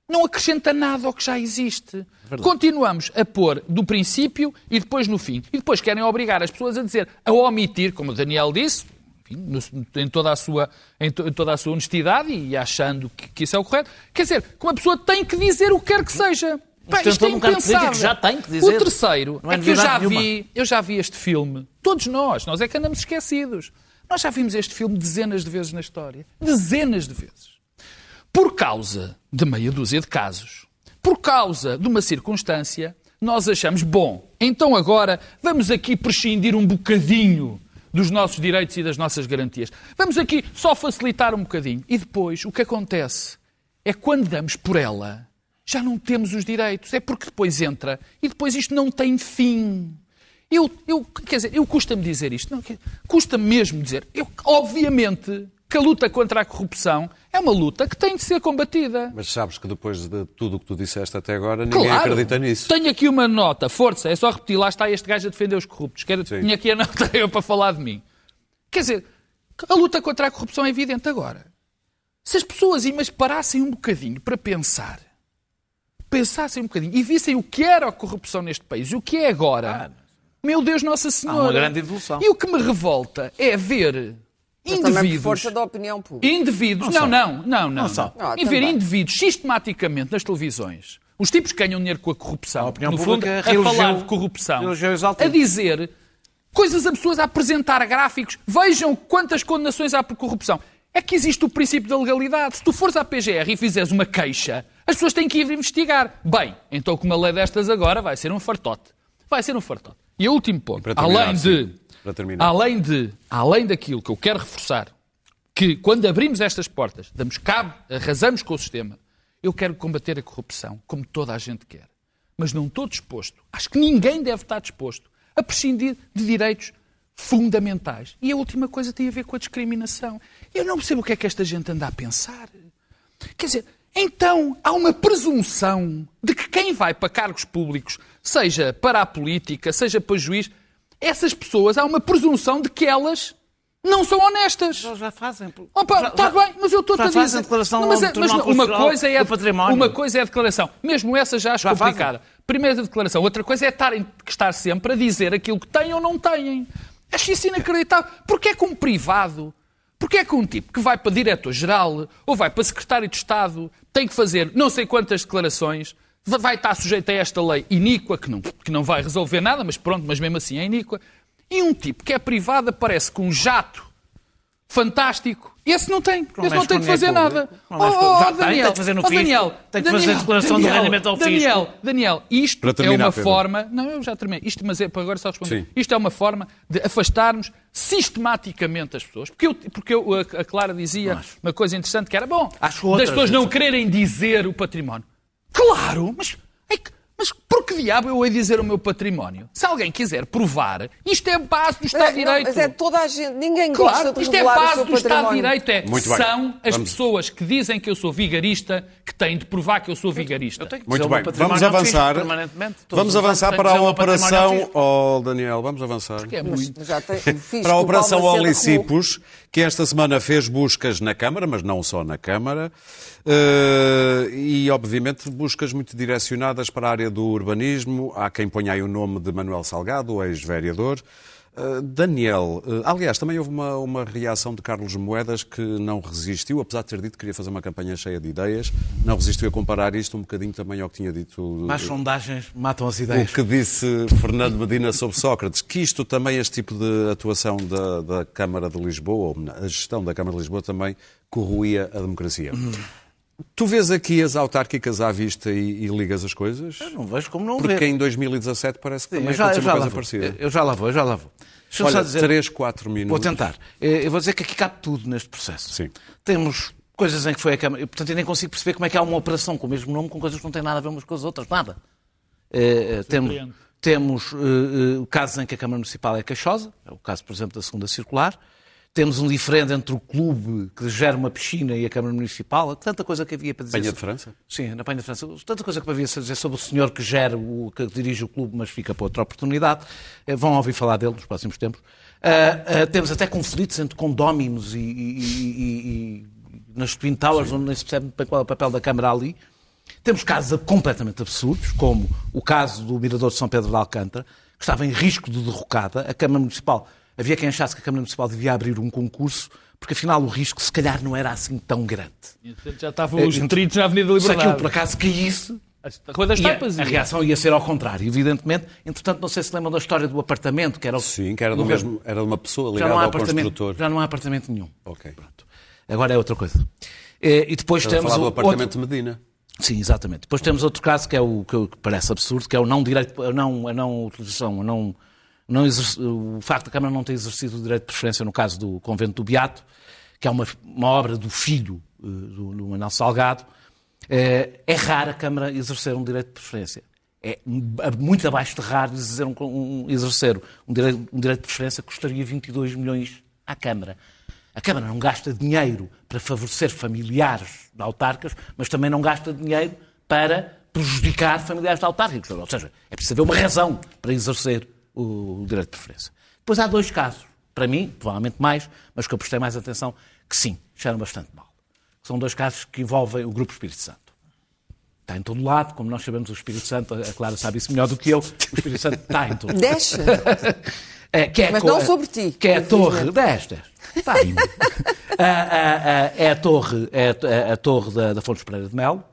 não acrescenta nada ao que já existe. Verdade. Continuamos a pôr do princípio e depois no fim. E depois querem obrigar as pessoas a dizer, a omitir, como o Daniel disse, enfim, em, toda a sua, em, to, em, toda a sua honestidade e achando que, que, isso é o correto. Quer dizer, que uma pessoa tem que dizer o que quer que seja. Pá, isto é impensável. Já tem que dizer. O terceiro é, é que eu já, vi, eu já vi este filme. Todos nós, nós é que andamos esquecidos. Nós já vimos este filme dezenas de vezes na história. Dezenas de vezes. Por causa de meia dúzia de casos, por causa de uma circunstância, nós achamos, bom, então agora vamos aqui prescindir um bocadinho dos nossos direitos e das nossas garantias. Vamos aqui só facilitar um bocadinho. E depois, o que acontece é quando damos por ela, já não temos os direitos. É porque depois entra e depois isto não tem fim. Eu, eu quer dizer, eu custa-me dizer isto, custa-me mesmo dizer. Eu, obviamente, que a luta contra a corrupção é uma luta que tem de ser combatida. Mas sabes que depois de tudo o que tu disseste até agora, ninguém claro. acredita nisso. Tenho aqui uma nota, força, é só repetir, lá está este gajo a defender os corruptos. Quero, tinha aqui a nota [LAUGHS] eu para falar de mim. Quer dizer, a luta contra a corrupção é evidente agora. Se as pessoas mas parassem um bocadinho para pensar, pensassem um bocadinho e vissem o que era a corrupção neste país e o que é agora, meu Deus Nossa Senhora. Há uma grande evolução. E o que me revolta é ver Também por indivíduos. força da opinião pública. Indivíduos, não, não, não, não. Não só. Ah, e ver indivíduos sistematicamente nas televisões, os tipos que ganham dinheiro com a corrupção, A opinião no fundo, pública a reelegeu- falar de corrupção, a dizer coisas absurdas, a apresentar gráficos, vejam quantas condenações há por corrupção. É que existe o princípio da legalidade. Se tu fores à PGR e fizeres uma queixa, as pessoas têm que ir investigar. Bem, então com uma lei destas agora vai ser um fartote. Vai ser um fartote. E o último ponto, além sim. de, Para terminar. além de, além daquilo que eu quero reforçar, que quando abrimos estas portas, damos cabo, arrasamos com o sistema, eu quero combater a corrupção, como toda a gente quer. Mas não estou disposto, acho que ninguém deve estar disposto a prescindir de direitos fundamentais. E a última coisa tem a ver com a discriminação. Eu não percebo o que é que esta gente anda a pensar. Quer dizer, então há uma presunção de que quem vai para cargos públicos, seja para a política, seja para juiz, essas pessoas, há uma presunção de que elas não são honestas. Eles já fazem. Opa, já- está bem, mas eu estou a dizer. fazem declaração Não, mas, ao é- mas uma coisa é a, património. uma coisa é a declaração, mesmo essa já acho Já fazem. complicada. Primeira declaração, outra coisa é estarem, estar sempre a dizer aquilo que têm ou não têm. Acho isso inacreditável. Porque é que um privado, porque é que um tipo que vai para diretor-geral ou vai para secretário de Estado tem que fazer não sei quantas declarações, vai estar sujeito a esta lei iníqua, que não, que não vai resolver nada, mas pronto, mas mesmo assim é iníqua. E um tipo que é privado aparece com um jato fantástico. Esse não tem. Não Esse não mexe tem com que fazer nada. tem, Daniel, tem que fazer no oh. Daniel, Tem que fazer Daniel, declaração do Daniel, rendimento ao fisco. Daniel, Daniel, isto terminar, é uma Pedro. forma... Não, eu já terminei. Isto, mas é para agora só responder. Sim. Isto é uma forma de afastarmos sistematicamente as pessoas. Porque, eu, porque eu- a, a Clara dizia uma coisa interessante que era, bom, Acho das pessoas não gente. quererem dizer o património. Claro, mas... é mas por que diabo eu hei dizer o meu património? Se alguém quiser provar, isto é base do Estado de não, Direito. mas é toda a gente. Ninguém gosta Claro, de isto é base seu do Estado de. Direito. É, Muito bem. são as Vamos. pessoas que dizem que eu sou vigarista que têm de provar que eu sou vigarista. Eu tenho que Muito bem, património vamos avançar. Vamos avançar que para a operação. Oh, Daniel, vamos avançar. Que é muito. Tem, Para a Operação Olicipos, que esta semana fez buscas na Câmara, mas não só na Câmara, eh, e obviamente buscas muito direcionadas para a área do urbanismo. Há quem ponha aí o nome de Manuel Salgado, o ex-vereador. Eh, Daniel, eh, aliás, também houve uma, uma reação de Carlos Moedas que não resistiu, apesar de ter dito que queria fazer uma campanha cheia de ideias, não resistiu a comparar isto um bocadinho também ao que tinha dito Mais sondagens matam as o ideias. que disse Fernando Medina sobre Sócrates, que isto também, este tipo de atuação da, da Câmara de Lisboa, ou a gestão da Câmara de Lisboa também corroía a democracia. Tu vês aqui as autárquicas à vista e, e ligas as coisas? Eu não vejo como não Porque ver. em 2017 parece que Sim, também já, eu aconteceu já uma lá coisa vou. parecida. Eu já lá vou, eu já lá vou. Deixa-me Olha, só dizer. 3, 4 minutos. Vou tentar. Eh, Eu vou dizer que aqui cabe tudo neste processo. Sim. Temos coisas em que foi a Câmara. eu, Portanto, eu nem consigo perceber como é que há uma operação com o mesmo nome com coisas que não têm nada a ver umas com as outras. Nada. Eh, temos temos eh, eh, casos em que a Câmara Municipal é queixosa. É o caso, por exemplo, da segunda circular. Temos um diferente entre o clube que gera uma piscina e a Câmara Municipal. Tanta coisa que havia para dizer. Penha de França? Sim, na Penha de França. Tanta coisa que havia a dizer sobre o senhor que gera, o, que dirige o clube, mas fica para outra oportunidade. Eh, Vão ouvir falar dele nos próximos tempos. Ah, ah, temos até conflitos entre condóminos e, e- e- e- nas Twin Towers, onde nem se percebe bem qual é o papel da Câmara ali. Temos casos completamente absurdos, como o caso do Mirador de São Pedro de Alcântara, que estava em risco de derrocada. A Câmara Municipal, havia quem achasse que a Câmara Municipal devia abrir um concurso, porque afinal o risco se calhar não era assim tão grande. E, portanto, Já estavam os Eh, peritos na Avenida da Se aquilo Liberdade. por acaso caísse, A Rua das Tapas. a reação ia ser ao contrário, evidentemente. Entretanto, não sei se lembram da história do apartamento, que era o... Sim, que era, do mesmo, era de uma pessoa Já ligada não há ao construtor. já não há apartamento nenhum. Ok. Pronto. Agora é outra coisa. Eh, E depois Estás a temos falar do o apartamento outro... de Medina. Sim, exatamente. Depois temos outro caso que é o que parece absurdo, que é o não direito, a não, a não utilização, a não, não exerce- o facto da Câmara não ter exercido o direito de preferência no caso do Convento do Beato, que é uma, uma obra do filho eh, do, do Manuel Salgado. Eh, É raro a Câmara exercer um direito de preferência. É muito abaixo de raro exercer um, um- exercer um direito, um direito de preferência que custaria 22 milhões à Câmara. A Câmara não gasta dinheiro para favorecer familiares de autarcas, mas também não gasta dinheiro para prejudicar familiares de autárquicos. Ou seja, é preciso haver uma razão para exercer o direito de preferência. Depois há dois casos, para mim, provavelmente mais, mas que eu prestei mais atenção, que sim, cheiram bastante mal. São dois casos que envolvem o Grupo Espírito Santo. Está em todo lado, como nós sabemos, o Espírito Santo, a Clara sabe isso melhor do que eu, o Espírito Santo está em todo lado. Deixa. [LAUGHS] É, que é Mas não sobre ti, Que é a torre. infelizmente. 10, 10. Está aí. [LAUGHS] É a torre, é a, a torre da, da Fontes Pereira de Melo,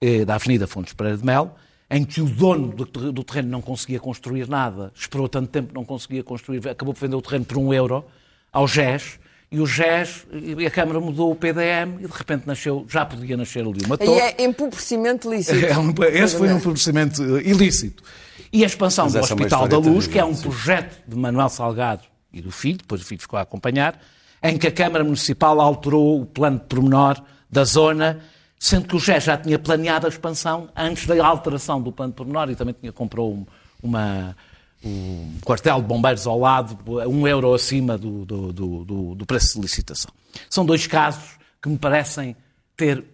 eh, da Avenida Fontes Pereira de Melo, em que o dono do, ter- do terreno não conseguia construir nada, esperou tanto tempo que não conseguia construir, acabou por vender o terreno por um euro ao GES, e o GES, e a Câmara mudou o PDM, e de repente nasceu, já podia nascer ali uma torre. é empobrecimento lícito. [LAUGHS] É um- esse foi um procedimento eh, ilícito. E a expansão do é Hospital da história Luz, que é um projeto de Manuel Salgado e do filho, depois o filho ficou a acompanhar, em que a Câmara Municipal alterou o plano de pormenor da zona, sendo que o GES já tinha planeado a expansão antes da alteração do plano de pormenor e também tinha comprou um, uma, um quartel de bombeiros ao lado, um euro acima do, do, do, do- preço de licitação. São dois casos que me parecem ter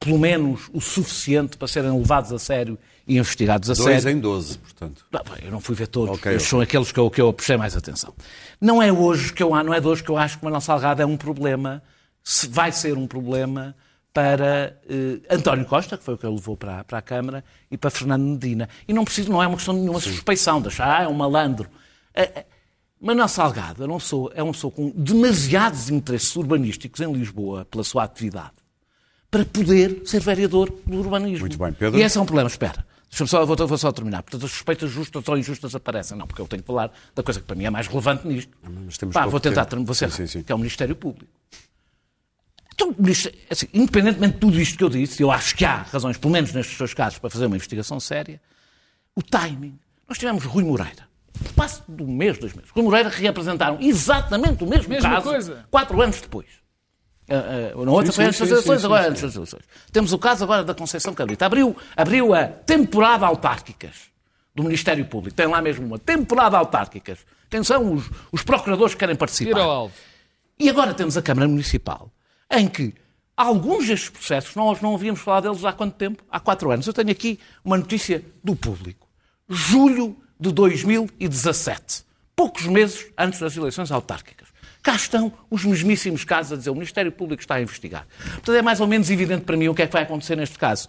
pelo menos o suficiente para serem levados a sério e investigados a Dois sério. em 12, portanto. Não, eu não fui ver todos, Ok, estes ok. são aqueles que eu, que eu prestei mais atenção. Não é hoje que eu não é de hoje que eu acho que Manuel Salgado é um problema, se vai ser um problema para eh, António Costa, que foi o que ele levou para, para a Câmara, e para Fernando Medina. E não preciso, não é uma questão de nenhuma suspeição, de achar, ah, é um malandro. Eh, eh, Manuel Salgado eu não sou, é uma pessoa com demasiados interesses urbanísticos em Lisboa pela sua atividade para poder ser vereador do urbanismo. Muito bem, Pedro. E esse é um problema. Espera, deixa-me só, vou, vou só terminar. Portanto, as suspeitas justas ou injustas aparecem. Não, porque eu tenho que falar da coisa que para mim é mais relevante nisto. mas temos Pá, vou tentar, tempo. vou ser Sim, sim, sim. que é o Ministério Público. Então, Ministério- assim, independentemente de tudo isto que eu disse, eu acho que há razões, pelo menos nestes seus casos, para fazer uma investigação séria, o timing. Nós tivemos Rui Moreira. No espaço de um mês, dois meses. Rui Moreira reapresentaram exatamente o mesmo Mesma caso, coisa. quatro anos depois. Ah, na outra foi antes das eleições, agora sim, antes das eleições. Temos o caso agora da Conceição Cabrita. Abriu, abriu a temporada autárquicas do Ministério Público. Tem lá mesmo uma temporada autárquicas. Quem são os, os procuradores que querem participar? E agora temos a Câmara Municipal, em que alguns destes processos, nós não ouvíamos falar deles há quanto tempo? Há quatro anos. Eu tenho aqui uma notícia do público. Julho de 2017. Poucos meses antes das eleições autárquicas. Cá estão os mesmíssimos casos a dizer o Ministério Público está a investigar. Portanto, é mais ou menos evidente para mim o que é que vai acontecer neste caso.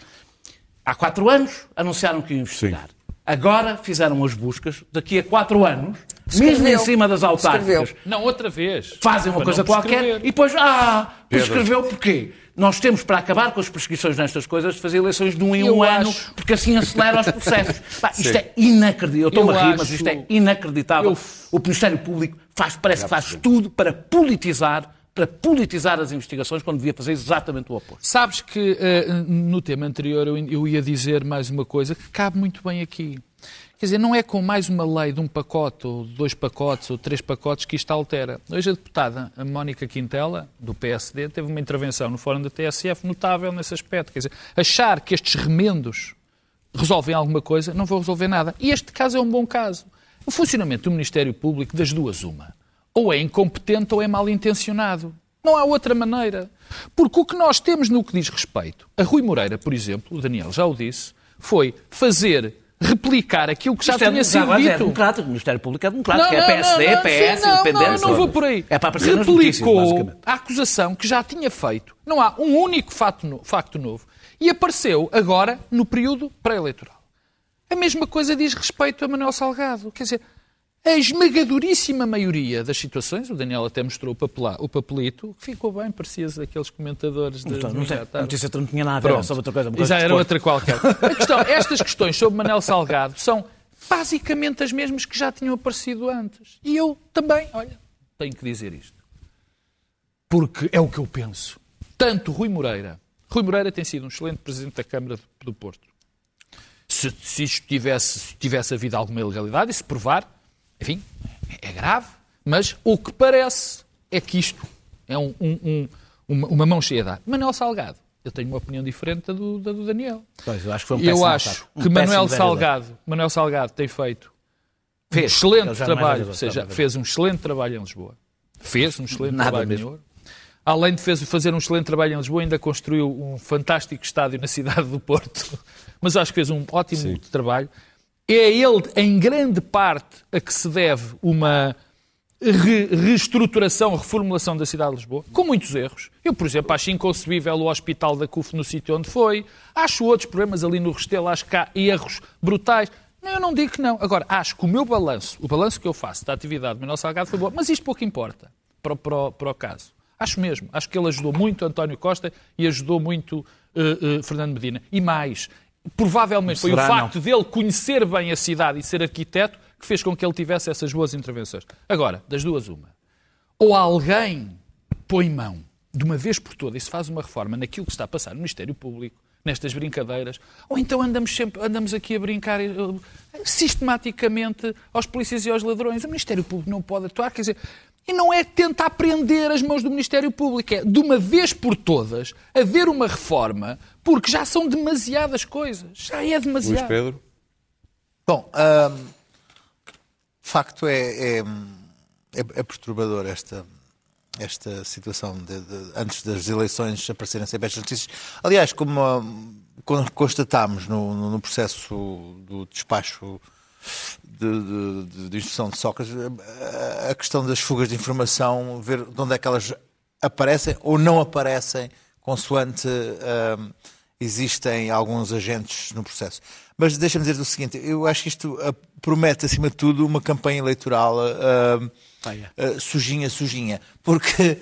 Há quatro anos anunciaram que iam investigar. Agora fizeram as buscas. Daqui a quatro anos, mesmo em Escreveu. cima das autárquicas, Escreveu. Não, outra vez. fazem uma Para coisa não qualquer prescrever. e depois, ah, prescreveu porquê? Nós temos para acabar com as prescrições nestas coisas de fazer eleições de um em Eu um ano, acho- porque assim acelera os processos. [LAUGHS] Pá, isto é inacreditável. Eu estou-me Eu a rir, mas isto é inacreditável. Eu- O Ministério Público faz, parece que faz tudo para politizar, para politizar as investigações, quando devia fazer exatamente o oposto. Sabes que eh, no tema anterior eu, eu ia dizer mais uma coisa que cabe muito bem aqui. Quer dizer, não é com mais uma lei de um pacote, ou dois pacotes, ou três pacotes que isto altera. Hoje a deputada Mónica Quintela, do PSD, teve uma intervenção no Fórum da TSF notável nesse aspecto. Quer dizer, achar que estes remendos resolvem alguma coisa, não vão resolver nada. E este caso é um bom caso. O funcionamento do Ministério Público, das duas, uma. Ou é incompetente ou é mal intencionado. Não há outra maneira. Porque o que nós temos no que diz respeito a Rui Moreira, por exemplo, o Daniel já o disse, foi fazer replicar aquilo que já Isto é- tinha sido agora é dito. democrático, o Ministério Público é democrático, é PSD, PS, sim, não, independente. Não, não vou por aí. É para aparecer notícias, Replicou basicamente. a acusação que já tinha feito. Não há um único facto, no- facto novo. E apareceu agora no período pré-eleitoral. A mesma coisa diz respeito a Manuel Salgado. Quer dizer, a esmagadoríssima maioria das situações, o Daniel até mostrou o, papela- o papelito, que ficou bem, parecia aqueles comentadores de. Então, não sei, já a notícia não tinha nada a ver, era sobre outra coisa. já era outra qualquer. A questão, estas questões sobre Manel Salgado são basicamente as mesmas que já tinham aparecido antes. E eu também, olha, tenho que dizer isto. Porque é o que eu penso. Tanto Rui Moreira. Rui Moreira tem sido um excelente presidente da Câmara do- do Porto. Se, se isto tivesse, se tivesse havido alguma ilegalidade, e se provar, enfim, é grave. Mas o que parece é que isto é um- um- um- uma, uma mão cheia de ar. Manuel Salgado. Eu tenho uma opinião diferente da do, da do Daniel. Pois, eu acho que foi um Eu acho. Um que Manuel vereador. Salgado, Manuel Salgado tem feito um Fez. excelente já não é trabalho, ou seja, é fez um excelente trabalho em Lisboa. Fez um excelente Nada trabalho mesmo. em Ouro. Além de fez- fazer um excelente trabalho em Lisboa, ainda construiu um fantástico estádio na cidade do Porto. [LAUGHS] Mas acho que fez um ótimo trabalho. É ele, em grande parte, a que se deve uma re reestruturação, reformulação da cidade de Lisboa, com muitos erros. Eu, por exemplo, acho inconcebível o hospital da CUF no sítio onde foi. Acho outros problemas ali no Restelo, acho que há erros brutais. Não, eu não digo que não. Agora, acho que o meu balanço, o balanço que eu faço da atividade do Manuel Salgado foi bom, mas isto pouco importa para, para, para o caso. Acho mesmo. Acho que ele ajudou muito António Costa e ajudou muito uh, uh, Fernando Medina. E mais, provavelmente foi o facto não. dele conhecer bem a cidade e ser arquiteto que fez com que ele tivesse essas boas intervenções. Agora, das duas, uma. Ou alguém põe mão de uma vez por todas e se faz uma reforma naquilo que está a passar no Ministério Público, nestas brincadeiras, ou então andamos sempre andamos aqui a brincar uh, sistematicamente aos polícias e aos ladrões. O Ministério Público não pode atuar, quer dizer, e não é tentar prender as mãos do Ministério Público, é de uma vez por todas haver uma reforma, porque já são demasiadas coisas. Já é demasiado. Luís Pedro? Bom, hum, de facto é, é, é, é perturbador esta, esta situação de, de, antes das eleições aparecerem sempre estas notícias. Aliás, como, como constatámos no, no, processo do despacho de, de, de, instrução de Sócrates, a questão das fugas de informação, ver de onde é que elas aparecem ou não aparecem, consoante uh, existem alguns agentes no processo. Mas deixa-me dizer o seguinte: eu acho que isto uh, promete, acima de tudo, uma campanha eleitoral uh, uh, sujinha, sujinha. Porque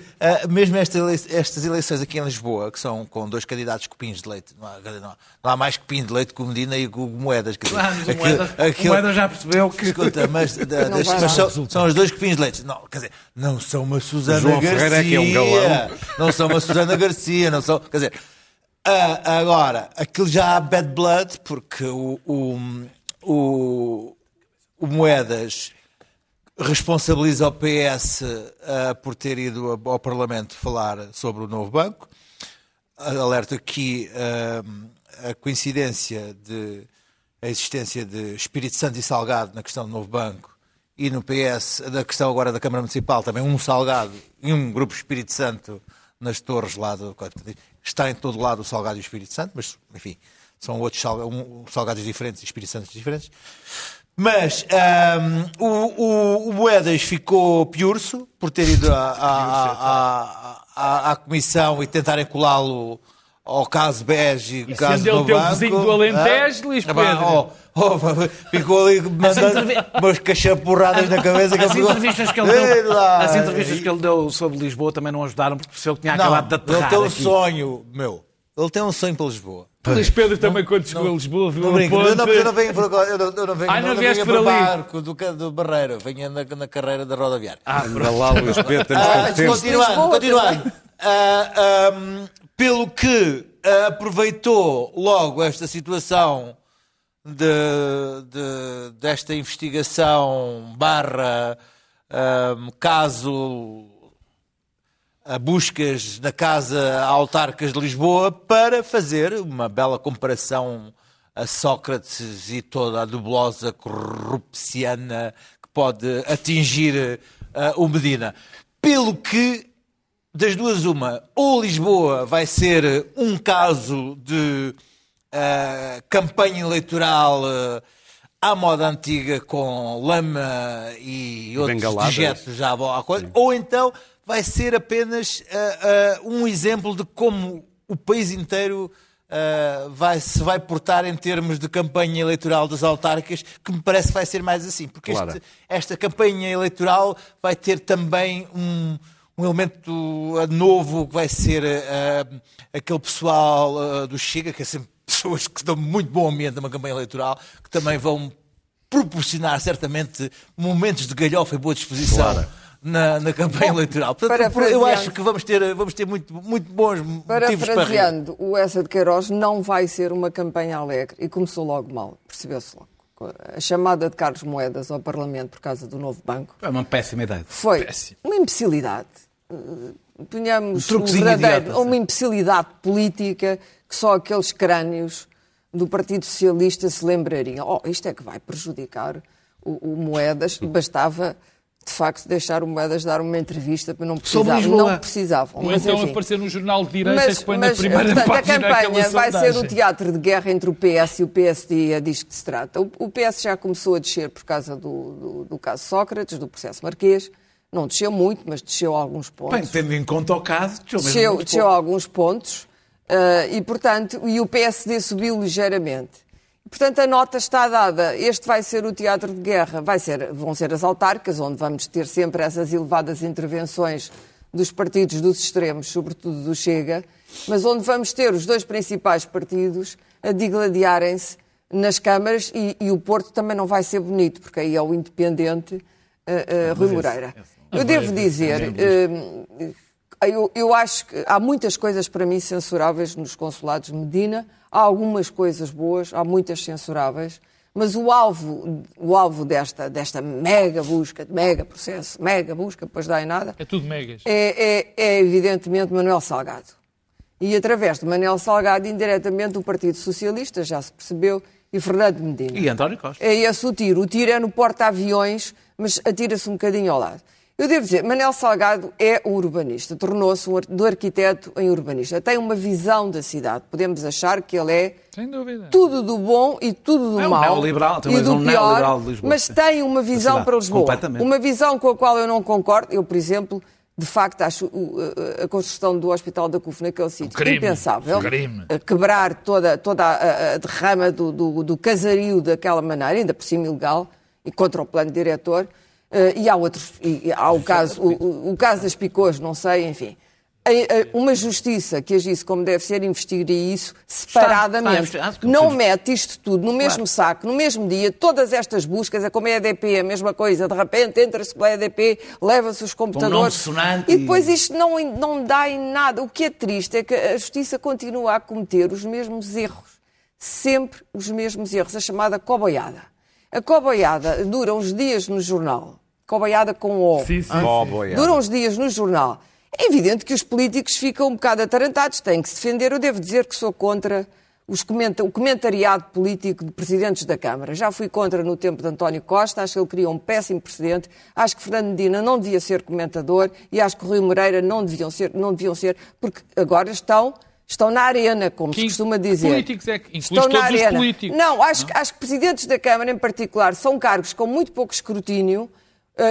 mesmo esta ele estas eleições aqui em Lisboa, que são com dois candidatos copinhos de leite, não há, não há, não há mais copinho de leite que o Medina e o Moedas. Quer dizer, claro, aquilo, Moeda, aquilo, Moeda já percebeu que. Escuta, mas, da, [LAUGHS] das, mas são, são, os dois copinhos de leite. Não, quer dizer, não são uma Susana João Garcia. Ferreira é que é um galão. Não são uma Susana Garcia, não são. Quer dizer. Uh, agora, aquilo já há bad blood, porque o, o, o, o Moedas responsabiliza o PS uh, ah, por ter ido ao Parlamento falar sobre o novo banco. Alerta aqui uh, a coincidência de a existência de Espírito Santo e Salgado na questão do novo banco e no PS, da questão agora da Câmara Municipal, também um Salgado e um grupo Espírito Santo nas torres lá do. Está em todo lado o Salgado e o Espírito Santo, mas, enfim, são outros salgados diferentes e Espírito Santos diferentes. Mas um, o, o, o, Moedas ficou piurso por ter ido à, à, à, à comissão e tentarem colá-lo ao caso Bege e caso sendo ele teu vizinho do Alentejo, ah, Luís Pedro. Oh, oh, [LAUGHS] ficou ali mandando umas cachapurradas na cabeça. As, que entrevistas que ele deu, as entrevistas que ele deu sobre Lisboa também não ajudaram, porque se ele tinha acabado de aterrar Ele tem um aqui. sonho, meu. Ele tem um sonho para Lisboa. Luís Pedro também, quando chegou a Lisboa, viu não, um ponto... eu, não, eu não venho por eu não, eu não venho, não, não venho por barco do, do Barreiro, venho na, na carreira da rodoviária. Ah, para lá, Luís Pedro, temos ah, Continuando, continuando. Uh, ah, um, pelo que aproveitou logo esta situação de, de, desta investigação barra um, caso a buscas na Casa Autarcas de Lisboa para fazer uma bela comparação a Sócrates e toda a dublosa corrupciana que pode atingir uh, o Medina. Pelo que das duas, uma, ou Lisboa vai ser um caso de uh, campanha eleitoral uh, à moda antiga com lama e outros dejetos já à coisa, Sim. ou então vai ser apenas uh, um exemplo de como o país inteiro Uh, vai, se vai portar em termos de campanha eleitoral das autárquicas, que me parece que vai ser mais assim, porque claro. este, esta campanha eleitoral vai ter também um, um elemento novo que vai ser uh, aquele pessoal uh, do Chega, que é sempre [LAUGHS] pessoas que dão muito bom ambiente numa campanha eleitoral, que também vão proporcionar certamente momentos de galhofa e boa disposição. Claro. Na, na, campanha Bom, eleitoral. Portanto, eu acho que vamos ter, vamos ter muito, muito bons motivos para rir. o Essa de Queiroz não vai ser uma campanha alegre e começou logo mal, percebeu-se logo a chamada de Carlos Moedas ao Parlamento por causa do novo banco. É uma péssima ideia. Foi Péssimo. uma imbecilidade. Eh, ponhamos um verdadeiro, uma imbecilidade política que só aqueles crânios do Partido Socialista se lembrariam. Oh, isto é que vai prejudicar o, o Moedas. [LAUGHS] Bastava de facto deixar o Moedas dar uma entrevista para não precisar, não precisavam. Ou então enfim. aparecer num jornal de direita mas, que põe mas, na primeira portanto, página A campanha vai ser o teatro de guerra entre o PS e o PSD, é disto que se trata. O, o PS já começou a descer por causa do, do, do caso Sócrates, do processo Marquês, Não desceu muito, mas desceu alguns pontos. Bem, tendo em conta o caso, desceu, desceu, desceu alguns pontos uh, e, portanto, e o PSD subiu ligeiramente. Portanto, a nota está dada. Este vai ser o teatro de guerra, vai ser, vão ser as autárquicas, onde vamos ter sempre essas elevadas intervenções dos partidos dos extremos, sobretudo do Chega, mas onde vamos ter os dois principais partidos a digladiarem-se nas câmaras e, e, o Porto também não vai ser bonito, porque aí é o independente uh, uh, Rui Moreira. Eu devo dizer, uh, eu, eu acho que há muitas coisas para mim censuráveis nos consulados de Medina, há algumas coisas boas, há muitas censuráveis, mas o alvo, o alvo desta, desta mega busca, mega processo, mega busca, depois dá em nada. É tudo megas. É, é, é evidentemente Manuel Salgado. E através de Manuel Salgado, indiretamente, o Partido Socialista, já se percebeu, e Fernando Medina. E António Costa. É esse o tiro. O tiro é no porta-aviões, mas atira-se um bocadinho ao lado. Eu devo dizer, Manel Salgado é um urbanista, tornou-se um, do arquiteto em urbanista. Tem uma visão da cidade. Podemos achar que ele é tudo do bom e tudo do É um neoliberal, tem e do visão pior, neoliberal de Lisboa, mas tem uma visão para Lisboa. completamente. Uma visão com a qual eu não concordo. Eu, por exemplo, de facto, acho a, construção do Hospital da CUF naquele sítio crime. impensável. Um crime. A Quebrar toda, toda a, a derrama do, do, do casario daquela maneira, ainda por cima ilegal, e contra o plano diretor. Eh, e há outros, e, há o caso, o, o- caso das picôs, não sei, enfim. A- a- Uma justiça que agisse como deve ser investigaria isso separadamente. não mete isto tudo no mesmo saco, no mesmo dia, todas estas buscas, é como a EDP, a mesma coisa, de repente entra-se pela EDP, leva-se os computadores. sonante e depois isto não, não dá em nada. O que é triste é que a justiça continua a cometer os mesmos erros. Sempre os mesmos erros. A chamada coboiada. A coboiada dura uns dias no jornal. Coboiada com O. Sim, sim. Oh, boia. Dura uns dias no jornal. É evidente que os políticos ficam um bocado atarantados, têm que se defender. Eu devo dizer que sou contra os comenta- o comentariado político de presidentes da Câmara. Já fui contra no tempo de António Costa, acho que ele criou um péssimo precedente. Acho que Fernando Medina não devia ser comentador e acho que Rui Moreira não deviam ser, não deviam ser porque agora estão. Estão na arena, como Que- se costuma dizer. políticos é que- Estão na arena. políticos, Não, acho, que- acho que presidentes da Câmara, em particular, são cargos com muito pouco escrutínio,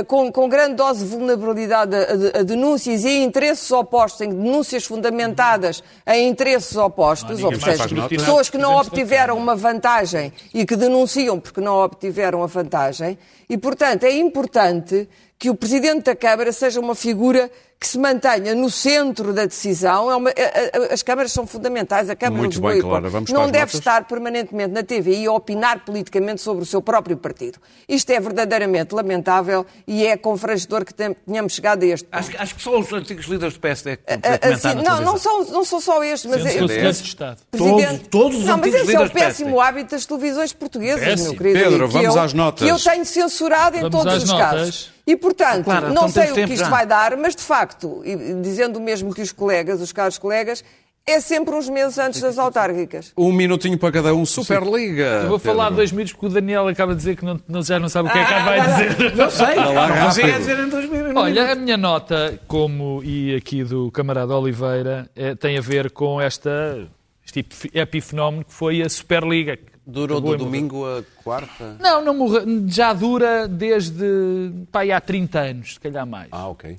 com, com grande dose de vulnerabilidade a, a- a denúncias e a interesses opostos, em denúncias fundamentadas em interesses opostos, ou seja, pessoas que não obtiveram uma vantagem e que denunciam porque não obtiveram a vantagem. E, portanto, é importante que o Presidente da Câmara seja uma figura que se mantenha no centro da decisão. É uma- a- a- as câmaras são fundamentais. A Câmara Muito de Lisboa bem, e Clara. Vamos não deve notas? estar permanentemente na TVI a opinar politicamente sobre o seu próprio partido. Isto é verdadeiramente lamentável e é confrangedor que tenhamos chegado a este ponto. Acho, que- acho que só os antigos líderes do PSD que Ah, sim, na não, não são, não são só estes, mas Sendo é- Estado. Todos- todos os não, mas esse é o péssimo PSD. hábito das televisões portuguesas, Péssimo. meu querido. Pedro, vamos eu, às notas. Que eu tenho censurado em Vamos todos às os notas. casos. E, portanto, Claro, não então sei o que isto já. vai dar, mas, de facto, e- dizendo o mesmo que os colegas, os caros colegas, é sempre uns meses antes das autárquicas. Um minutinho para cada um. Superliga. Eu vou falar Pedro. dois minutos porque o Daniel acaba de dizer que não, não- já não sabe o que é que Ah, vai dizer. Não sei, não dizer em dois minutos. Olha, a minha nota, como e aqui do camarada Oliveira, eh, tem a ver com esta, este ep- epifenómeno que foi a Superliga. Durou do domingo a quarta? Não, não morre, já dura desde pá, há 30 anos, se calhar mais. Ah, ok.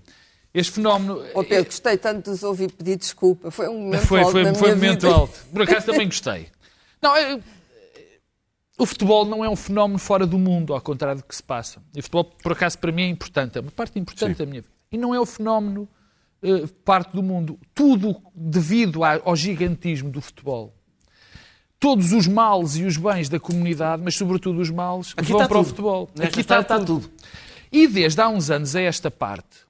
Este fenómeno. Ó Pedro, gostei tanto de os ouvir pedir desculpa. Foi um momento Foi, alto foi, foi um momento vida. alto. Por acaso também [LAUGHS] gostei. Não, é- o futebol não é um fenómeno fora do mundo, ao contrário do que se passa. E o futebol, por acaso, para mim é importante, é uma parte importante Sim. da minha vida. E não é o fenómeno eh, parte do mundo. Tudo devido ao gigantismo do futebol. Todos os males e os bens da comunidade, mas sobretudo os males, Aqui vão está para o tudo. futebol. Nesta Aqui está, está tudo. tudo. E desde há uns anos a esta parte,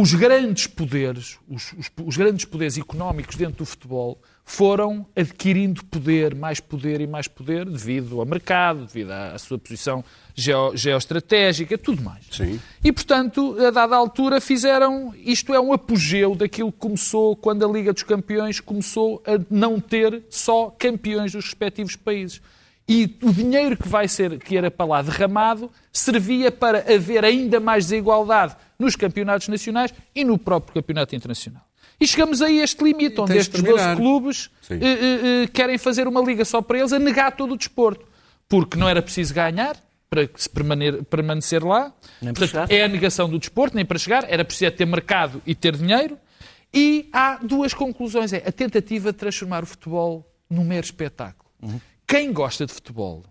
os grandes poderes, os, os- os grandes poderes económicos dentro do futebol foram adquirindo poder, mais poder e mais poder, devido ao mercado, devido à, à sua posição geo- geoestratégica, tudo mais. Sim. E, portanto, a dada altura fizeram, isto é um apogeu daquilo que começou quando a Liga dos Campeões começou a não ter só campeões dos respectivos países. E o dinheiro que vai ser, que era para lá derramado, servia para haver ainda mais desigualdade nos campeonatos nacionais e no próprio campeonato internacional. E chegamos a este limite, onde estes 12 terminar. clubes eh, eh, eh, querem fazer uma liga só para eles, a negar todo o desporto. Porque não era preciso ganhar, para se permanecer, permanecer lá. Nem para Portanto, chegar. é a negação do desporto, nem para chegar. Era preciso ter mercado e ter dinheiro. E há duas conclusões. É a tentativa de transformar o futebol num mero espetáculo. Uhum. Quem gosta de futebol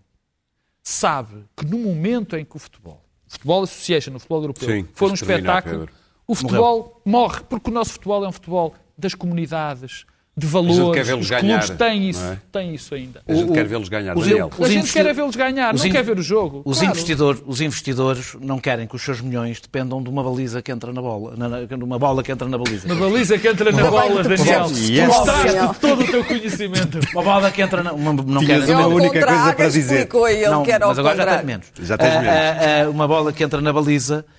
sabe que no momento em que o futebol, o Futebol Association, no futebol europeu, Sim, for um espetáculo, o futebol morre, porque o nosso futebol é um futebol das comunidades, de valores. Os ganhar, clubes têm isso, é? têm isso ainda. A gente O- quer vê-los ganhar, os- Daniel. os a gente quer é vê-los ganhar, não in- quer ver o jogo. Os, Claro. investidores, os investidores não querem que os seus milhões dependam de uma baliza que entra na bola, na, de uma bola que entra na baliza. Uma baliza que entra na bola, Daniel. Yes. Mostraste todo o teu conhecimento. Uma bola que entra na. Uma, não Tinhas quero uma única coisa para dizer. explicou ele não, que era ao mas agora já tens menos. Já tens Ah, menos. ah, ah, uma bola que entra na baliza, eh,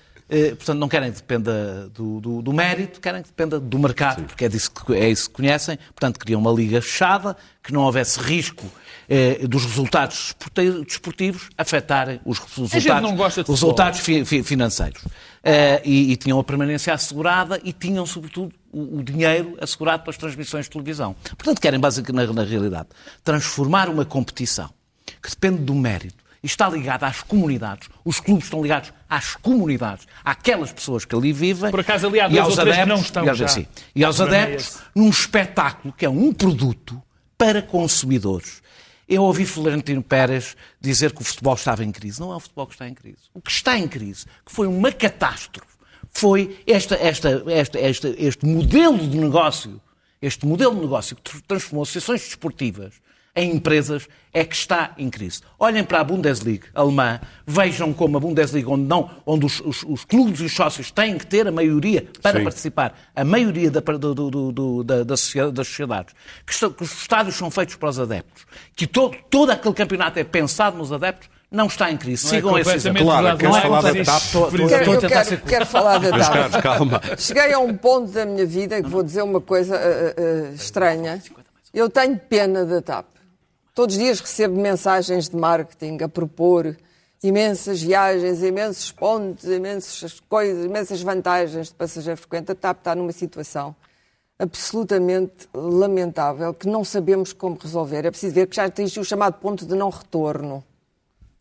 portanto, não querem que dependa do, do- do mérito, querem que dependa do mercado, porque é, disso que, é isso que conhecem. Portanto, queriam uma liga fechada, que não houvesse risco eh, dos resultados desporti- desportivos afetarem os resultados, não gosta de os futebol. resultados fi- fi- financeiros. Eh, e, e tinham a permanência assegurada e tinham, sobretudo, o, o dinheiro assegurado para as transmissões de televisão. Portanto, querem, basicamente, na, na realidade, transformar uma competição que depende do mérito está ligada às comunidades. Os clubes estão ligados às comunidades, àquelas pessoas que ali vivem. Por acaso, ali há e aos adeptos, não estão e aos, já. e aos é adeptos num espetáculo que é um produto para consumidores. Eu ouvi Florentino Pérez dizer que o futebol estava em crise. Não é o futebol que está em crise. O que está em crise, que foi uma catástrofe, foi esta, esta, esta, esta, este modelo de negócio, este modelo de negócio que tr- transformou associações desportivas em empresas, é que está em crise. Olhem para a Bundesliga alemã, vejam como a Bundesliga, onde, não, onde os, os- os clubes e os sócios têm que ter a maioria para Sim. participar, a maioria da, do- do- do- do- da- das sociedades, que, estão- que os estádios são feitos para os adeptos, que todo, todo aquele campeonato é pensado nos adeptos, não está em crise. Não é Sigam esse completamente exemplo. Claro, queres não é falar da TAP? Quero- eu quero, falar da TAP. Calma. Cheguei a um ponto da minha vida em que vou dizer uma coisa ah, ah, estranha. Eu tenho pena da TAP. Todos os dias recebo mensagens de marketing a propor imensas viagens, imensos pontos, imensas coisas, imensas vantagens de passageiro frequente. A TAP está numa situação absolutamente lamentável que não sabemos como resolver. É preciso ver que já atingiu o chamado ponto de não retorno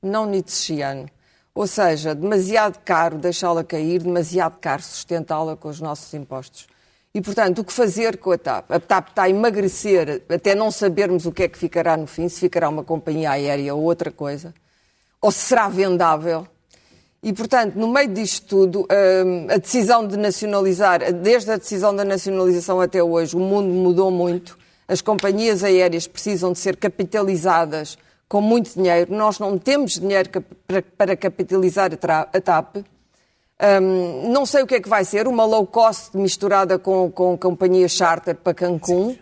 não nietzscheano. Ou seja, demasiado caro deixá-la cair, demasiado caro sustentá-la com os nossos impostos. E, portanto, o que fazer com a TAP? A TAP está a emagrecer até não sabermos o que é que ficará no fim, se ficará uma companhia aérea ou outra coisa, ou se será vendável. E, portanto, no meio disto tudo, hum, a decisão de nacionalizar, desde a decisão da nacionalização até hoje, o mundo mudou muito. As companhias aéreas precisam de ser capitalizadas com muito dinheiro. Nós não temos dinheiro para, capitalizar a TAP. Hum, não sei o que é que vai ser, uma low cost misturada com, com companhia charter para Cancún.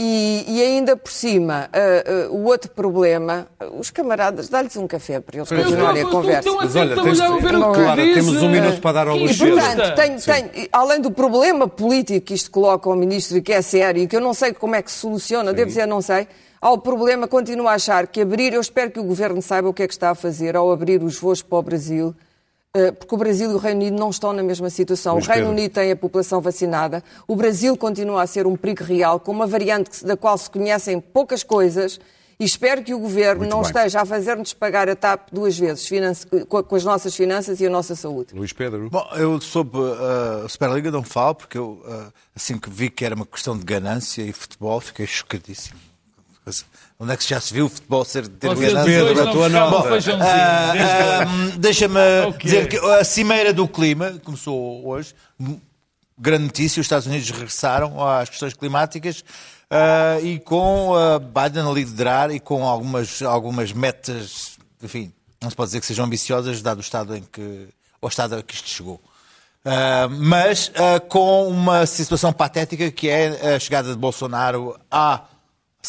E, e ainda por cima, ah, ah, o outro problema, os camaradas, dá-lhes um café para eles continuarem a conversa. Mas olha, tens- já vou ver o que Clara, diz. temos um minuto para dar ao injusta. portanto, tem, tem, além do problema político que isto coloca ao Ministro e que é sério e que eu não sei como é que se soluciona, devo dizer, não sei, há o problema, continuo a achar que abrir, eu espero que o Governo saiba o que é que está a fazer ao abrir os voos para o Brasil, porque o Brasil e o Reino Unido não estão na mesma situação. Luís o Reino Pedro. Unido tem a população vacinada, o Brasil continua a ser um perigo real, com uma variante que- da qual se conhecem poucas coisas. E espero que o Governo Muito não bem. esteja a fazer-nos pagar a TAP duas vezes, finance- com as nossas finanças e a nossa saúde. Luís Pedro. Bom, eu sobre uh, a Superliga não falo, porque eu, uh, assim que vi que era uma questão de ganância e futebol, fiquei chocadíssimo. Onde é que já se viu o futebol ser ganância? dois a tua. Ah, ah. Deixa-me Ok. dizer que a Cimeira do Clima começou hoje. Grande notícia: os Estados Unidos regressaram às questões climáticas ah, e com ah, Biden a liderar e com algumas, algumas metas, enfim, não se pode dizer que sejam ambiciosas, dado o estado em que, o estado a que isto chegou. Ah, mas com uma situação patética que é a chegada de Bolsonaro à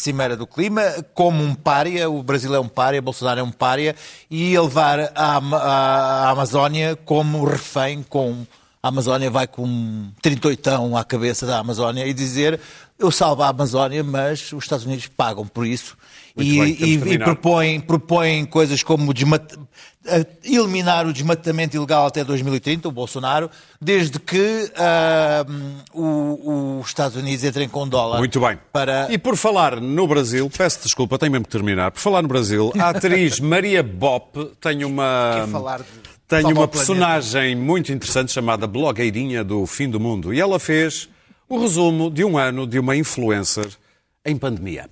Cimeira do Clima, como um pária, o Brasil é um pária, Bolsonaro é um pária, e ele levar a, Ama- a Amazónia como refém, com a Amazónia vai com um 38 à cabeça da Amazónia e dizer eu salvo a Amazónia, mas os Estados Unidos pagam por isso Muito e, bem, e- e propõem, propõem coisas como desmat- eh, eliminar o desmatamento ilegal até 2030, o Bolsonaro, desde que ah, o- os Estados Unidos entrem com dólar. Muito bem. Para... E por falar no Brasil, peço desculpa, tenho mesmo que terminar. Por falar no Brasil, a atriz [LAUGHS] Maria Bop tem uma. Quer falar de- Tem uma personagem muito interessante chamada Blogueirinha do Fim do Mundo. E ela fez o resumo de um ano de uma influencer em pandemia.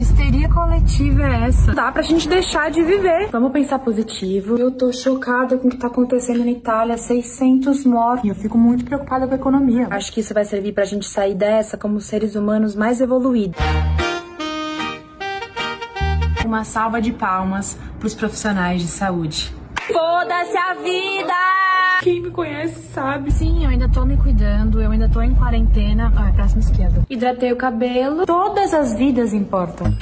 Histeria coletiva é essa? Dá pra gente deixar de viver. Vamos pensar positivo. Eu tô chocada com o que tá acontecendo na Itália. 600 mortos. E eu fico muito preocupada com a economia. Acho que isso vai servir pra gente sair dessa como seres humanos mais evoluídos. Uma salva de palmas pros profissionais de saúde. Foda-se a vida! Quem me conhece sabe. Sim, eu ainda tô me cuidando, eu ainda tô em quarentena. Ah, é próximo esquerdo. Hidratei o cabelo. Todas as vidas importam.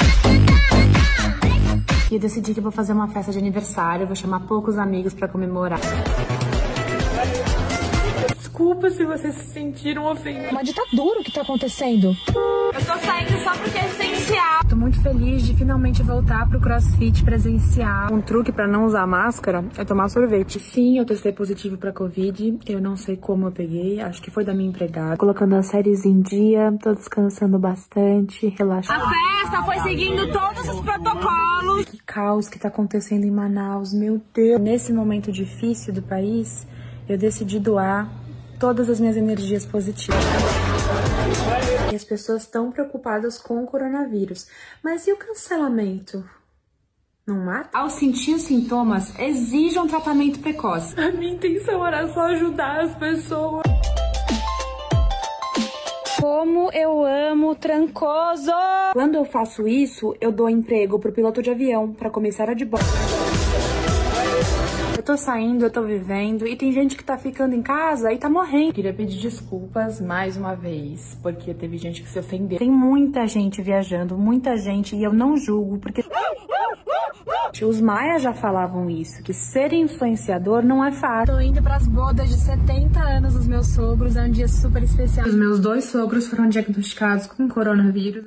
E eu decidi que eu vou fazer uma festa de aniversário, vou chamar poucos amigos pra comemorar. Desculpa se vocês se sentiram ofendidos. Uma ditadura o que tá acontecendo. Eu tô saindo só porque é essencial. Tô muito feliz de finalmente voltar pro crossfit presencial. Um truque pra não usar máscara é tomar sorvete. Sim, eu testei positivo pra Covid. Eu não sei como eu peguei. Acho que foi da minha empregada. Colocando as séries em dia, tô descansando bastante, relaxando. A festa foi seguindo todos os protocolos. Que caos que tá acontecendo em Manaus, meu Deus. Nesse momento difícil do país, eu decidi doar todas as minhas energias positivas. E as pessoas estão preocupadas com o coronavírus. Mas e o cancelamento? Não mata? Ao sentir os sintomas, exija um tratamento precoce. A minha intenção era só ajudar as pessoas. Como eu amo Trancoso! Quando eu faço isso, eu dou emprego pro piloto de avião, pra comissária de bordo. Eu tô saindo, eu tô vivendo, e tem gente que tá ficando em casa e tá morrendo. Queria pedir desculpas mais uma vez, porque teve gente que se ofendeu. Tem muita gente viajando, muita gente, e eu não julgo, porque. [LAUGHS] Os maias já falavam isso, que ser influenciador não é fácil. Tô indo pras bodas de 70 anos dos meus sogros, é um dia super especial. Os meus dois sogros foram diagnosticados com coronavírus.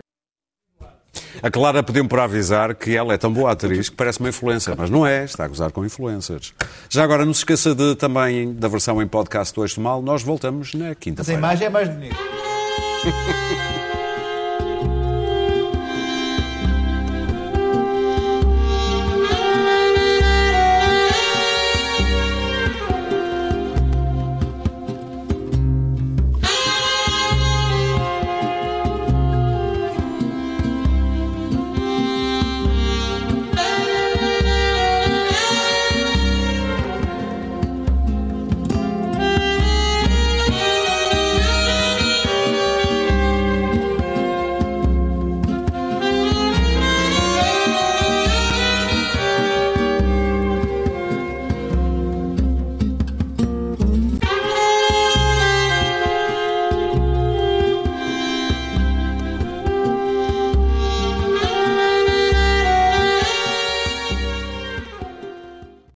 A Clara pediu-me para avisar que ela é tão boa atriz que parece uma influencer, mas não é, está a gozar com influencers. Já agora, não se esqueça de, também da versão em podcast do Eixo Mal, nós voltamos na Mas a quinta-feira. imagem é mais bonita. [LAUGHS]